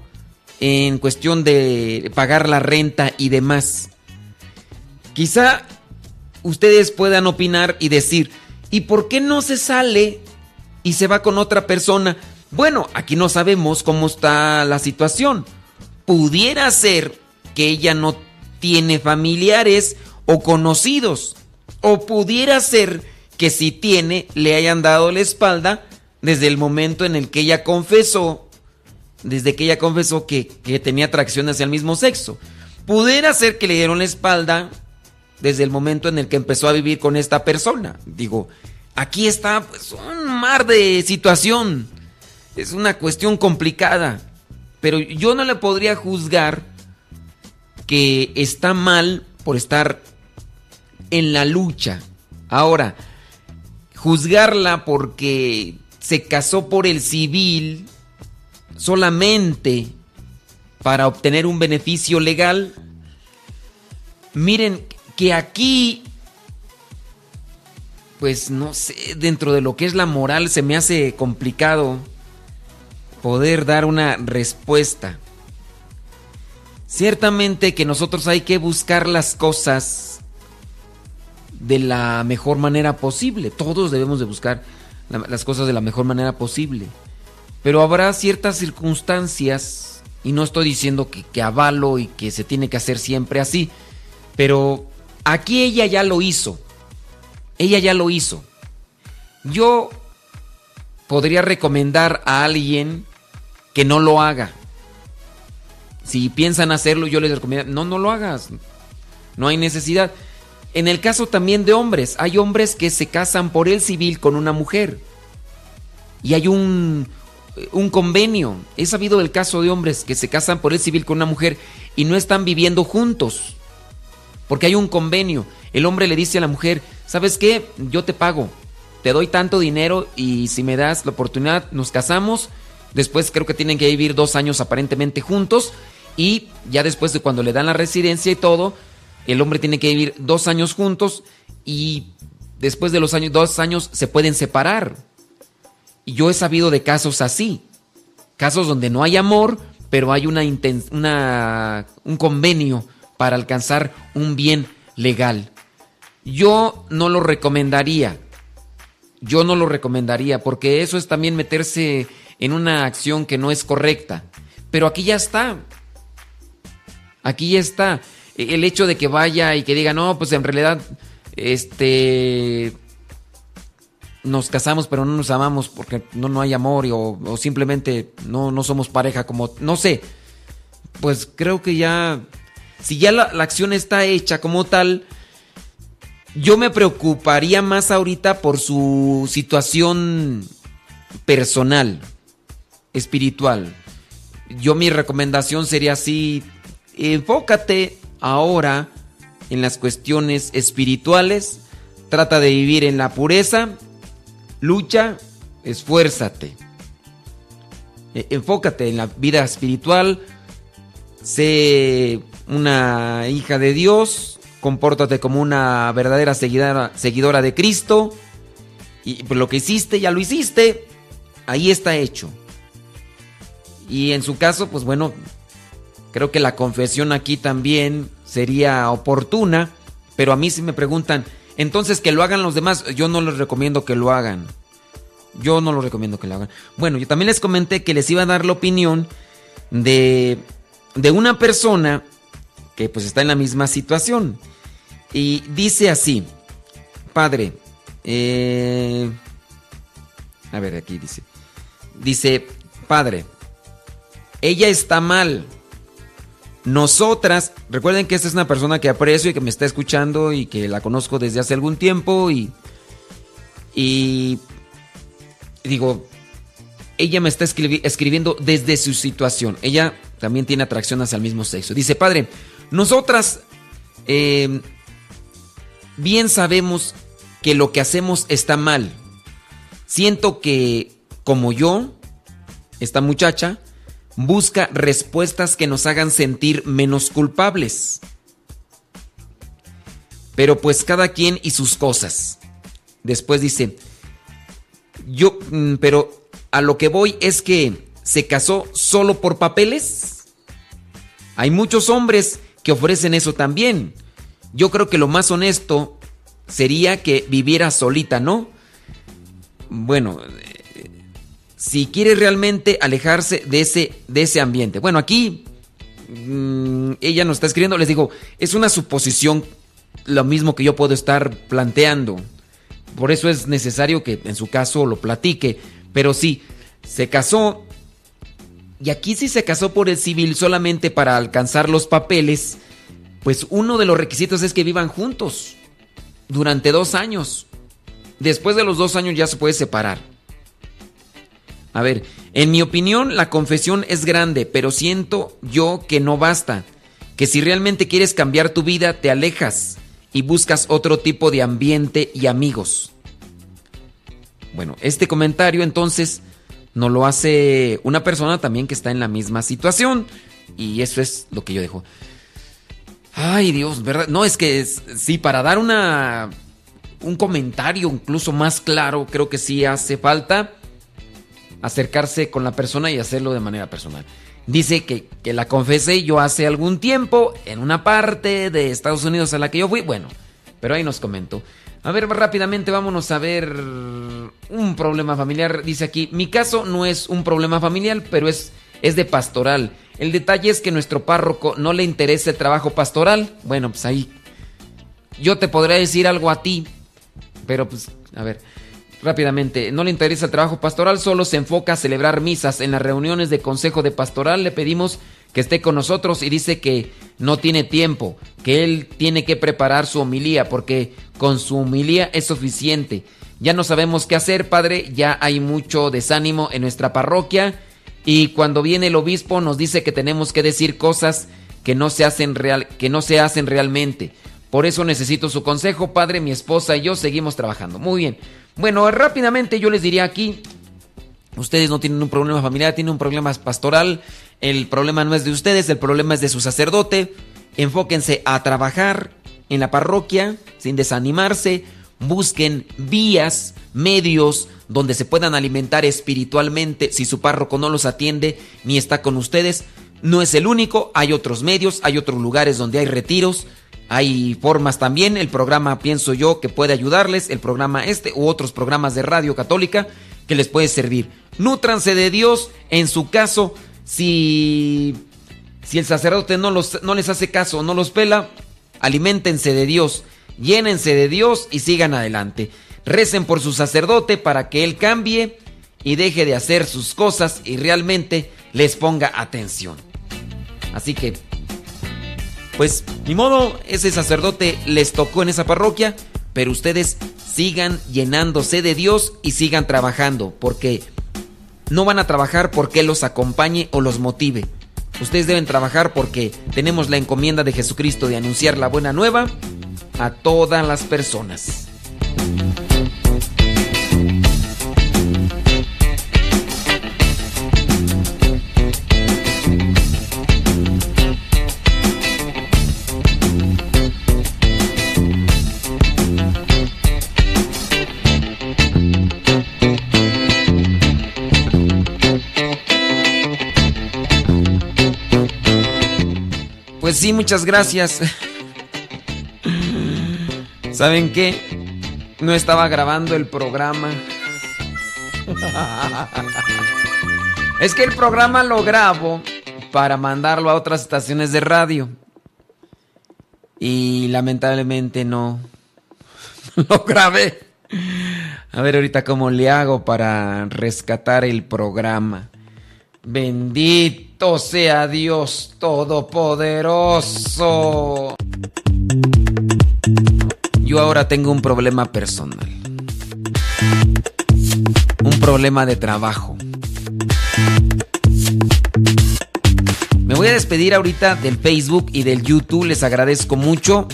en cuestión de pagar la renta y demás. Quizá ustedes puedan opinar y decir, ¿y por qué no se sale y se va con otra persona? Bueno, aquí no sabemos cómo está la situación. Pudiera ser que ella no tiene familiares o conocidos. O pudiera ser que si tiene, le hayan dado la espalda desde el momento en el que ella confesó, desde que ella confesó que, que tenía atracción hacia el mismo sexo. Pudiera ser que le dieron la espalda desde el momento en el que empezó a vivir con esta persona. Digo, aquí está pues, un mar de situación. Es una cuestión complicada. Pero yo no le podría juzgar que está mal por estar en la lucha. Ahora, juzgarla porque se casó por el civil solamente para obtener un beneficio legal. Miren, que aquí, pues no sé, dentro de lo que es la moral se me hace complicado poder dar una respuesta. Ciertamente que nosotros hay que buscar las cosas de la mejor manera posible. Todos debemos de buscar las cosas de la mejor manera posible. Pero habrá ciertas circunstancias, y no estoy diciendo que, que avalo y que se tiene que hacer siempre así, pero Aquí ella ya lo hizo. Ella ya lo hizo. Yo podría recomendar a alguien que no lo haga. Si piensan hacerlo, yo les recomiendo, no, no lo hagas. No hay necesidad. En el caso también de hombres, hay hombres que se casan por el civil con una mujer. Y hay un, un convenio. He sabido del caso de hombres que se casan por el civil con una mujer y no están viviendo juntos. Porque hay un convenio. El hombre le dice a la mujer, ¿sabes qué? Yo te pago. Te doy tanto dinero y si me das la oportunidad, nos casamos. Después creo que tienen que vivir dos años aparentemente juntos. Y ya después de cuando le dan la residencia y todo, el hombre tiene que vivir dos años juntos y después de los años, dos años se pueden separar. Y yo he sabido de casos así. Casos donde no hay amor, pero hay una, una un convenio para alcanzar un bien legal. Yo no lo recomendaría. Yo no lo recomendaría porque eso es también meterse en una acción que no es correcta. Pero aquí ya está. Aquí ya está. El hecho de que vaya y que diga, no, pues en realidad, este, nos casamos pero no nos amamos porque no, no hay amor o, o simplemente no, no somos pareja como, no sé. Pues creo que ya si ya la, acción está hecha como tal, yo me preocuparía más ahorita por su situación personal, espiritual. Yo mi recomendación sería así, enfócate ahora en las cuestiones espirituales, trata de vivir en la pureza, lucha, esfuérzate. E, enfócate en la vida espiritual, sé una hija de Dios, compórtate como una verdadera seguidora, seguidora de Cristo, y por lo que hiciste, ya lo hiciste, ahí está hecho. Y en su caso, pues bueno, creo que la confesión aquí también sería oportuna, pero a mí si me preguntan, entonces que lo hagan los demás, yo no les recomiendo que lo hagan. Yo no lo recomiendo que lo hagan. Bueno, yo también les comenté que les iba a dar la opinión de, de una persona que pues está en la misma situación. Y dice así, padre, eh, a ver, aquí dice, dice, padre, ella está mal. Nosotras, recuerden que esta es una persona que aprecio y que me está escuchando y que la conozco desde hace algún tiempo y, y digo, ella me está escribiendo desde su situación. Ella también tiene atracción hacia el mismo sexo. Dice, padre, nosotras eh, bien sabemos que lo que hacemos está mal. Siento que, como yo, esta muchacha, busca respuestas que nos hagan sentir menos culpables. Pero pues cada quien y sus cosas. Después dice, yo, mm, pero a lo que voy es que se casó solo por papeles. Hay muchos hombres que ofrecen eso también. Yo creo que lo más honesto sería que viviera solita, ¿no? Bueno, si quiere realmente alejarse de ese, de ese ambiente. Bueno, aquí mm, ella nos está escribiendo, les digo, es una suposición lo mismo que yo puedo estar planteando. Por eso es necesario que en su caso lo platique. Pero sí, se casó. Y aquí sí se casó por el civil solamente para alcanzar los papeles. Pues uno de los requisitos es que vivan juntos durante dos años. Después de los dos años ya se puede separar. A ver, en mi opinión la confesión es grande, pero siento yo que no basta. Que si realmente quieres cambiar tu vida, te alejas y buscas otro tipo de ambiente y amigos. Bueno, este comentario entonces no lo hace una persona también que está en la misma situación. Y eso es lo que yo dejo. Ay, Dios, ¿verdad? No, es que sí, para dar una un comentario incluso más claro, creo que sí hace falta acercarse con la persona y hacerlo de manera personal. Dice que, que, la confesé yo hace algún tiempo en una parte de Estados Unidos a la que yo fui. Bueno, pero ahí nos comentó. A ver, rápidamente vámonos a ver un problema familiar. Dice aquí, mi caso no es un problema familiar, pero es, es de pastoral. El detalle es que nuestro párroco no le interesa el trabajo pastoral. Bueno, pues ahí yo te podría decir algo a ti, pero pues, a ver, rápidamente, no le interesa el trabajo pastoral, solo se enfoca a celebrar misas. En las reuniones de consejo de pastoral le pedimos que esté con nosotros y dice que no tiene tiempo, que él tiene que preparar su homilía porque con su homilía es suficiente. Ya no sabemos qué hacer, padre, ya hay mucho desánimo en nuestra parroquia y cuando viene el obispo nos dice que tenemos que decir cosas que no se hacen real, que no se hacen realmente. Por eso necesito su consejo, padre, mi esposa y yo seguimos trabajando. Muy bien. Bueno, rápidamente yo les diría aquí, ustedes no tienen un problema familiar, tienen un problema pastoral, el problema no es de ustedes, el problema es de su sacerdote. Enfóquense a trabajar en la parroquia sin desanimarse, busquen vías, medios donde se puedan alimentar espiritualmente si su párroco no los atiende ni está con ustedes. No es el único, hay otros medios, hay otros lugares donde hay retiros, hay formas también, el programa pienso yo que puede ayudarles, el programa este u otros programas de radio católica que les puede servir. Nútranse de Dios, en su caso, si, si el sacerdote no, los, no les hace caso, no los pela, alimentense de Dios, llénense de Dios y sigan adelante. Recen por su sacerdote para que él cambie y deje de hacer sus cosas y realmente les ponga atención. Así que, pues, ni modo, ese sacerdote les tocó en esa parroquia, pero ustedes sigan llenándose de Dios y sigan trabajando, porque no van a trabajar porque los acompañe o los motive. Ustedes deben trabajar porque tenemos la encomienda de Jesucristo de anunciar la buena nueva a todas las personas. Sí, muchas gracias. ¿Saben qué? No estaba grabando el programa. Es que el programa lo grabo para mandarlo a otras estaciones de radio. Y lamentablemente no lo grabé. A ver ahorita cómo le hago para rescatar el programa. Bendito sea Dios Todopoderoso. Yo ahora tengo un problema personal. Un problema de trabajo. Me voy a despedir ahorita del Facebook y del YouTube. Les agradezco mucho.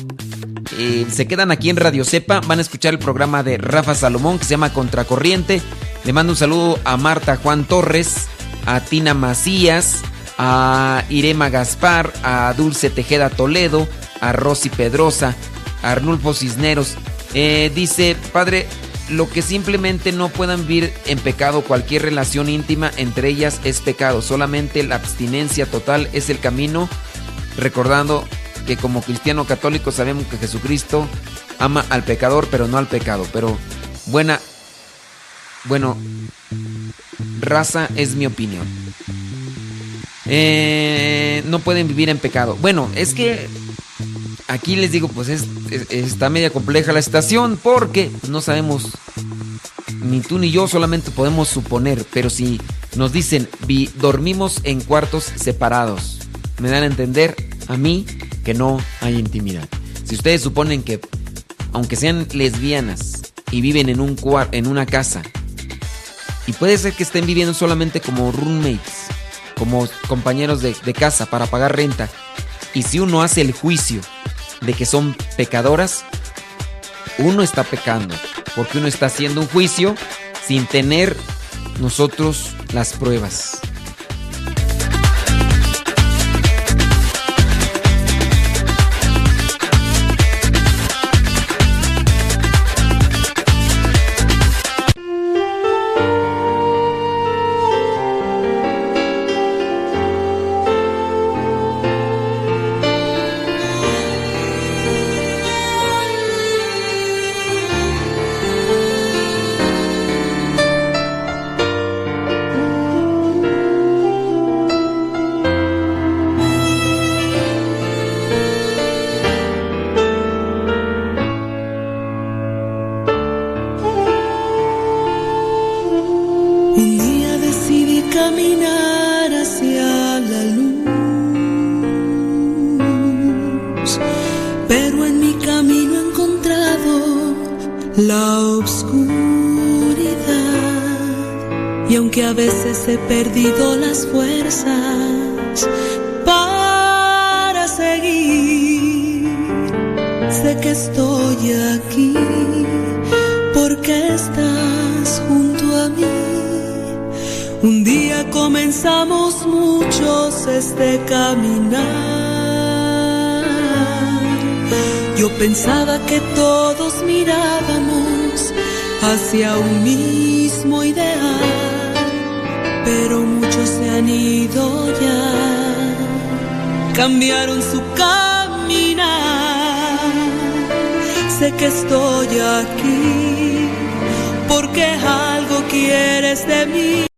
Eh, se quedan aquí en Radio Cepa. Van a escuchar el programa de Rafa Salomón que se llama Contracorriente. Le mando un saludo a Marta Juan Torres a Tina Macías, a Irema Gaspar, a Dulce Tejeda Toledo, a Rosy Pedrosa, a Arnulfo Cisneros. Eh, dice, padre, lo que simplemente no puedan vivir en pecado, cualquier relación íntima entre ellas es pecado, solamente la abstinencia total es el camino, recordando que como cristiano católico sabemos que Jesucristo ama al pecador, pero no al pecado, pero buena, bueno, raza es mi opinión. Eh, no pueden vivir en pecado. Bueno, es que aquí les digo, pues está media compleja la situación porque no sabemos, ni tú ni yo solamente podemos suponer, pero si nos dicen, dormimos en cuartos separados, me dan a entender a mí que no hay intimidad. Si ustedes suponen que, aunque sean lesbianas y viven en, un en una casa, y puede ser que estén viviendo solamente como roommates, como compañeros de, casa para pagar renta. Y si uno hace el juicio de que son pecadoras, uno está pecando, porque uno está haciendo un juicio sin tener nosotros las pruebas.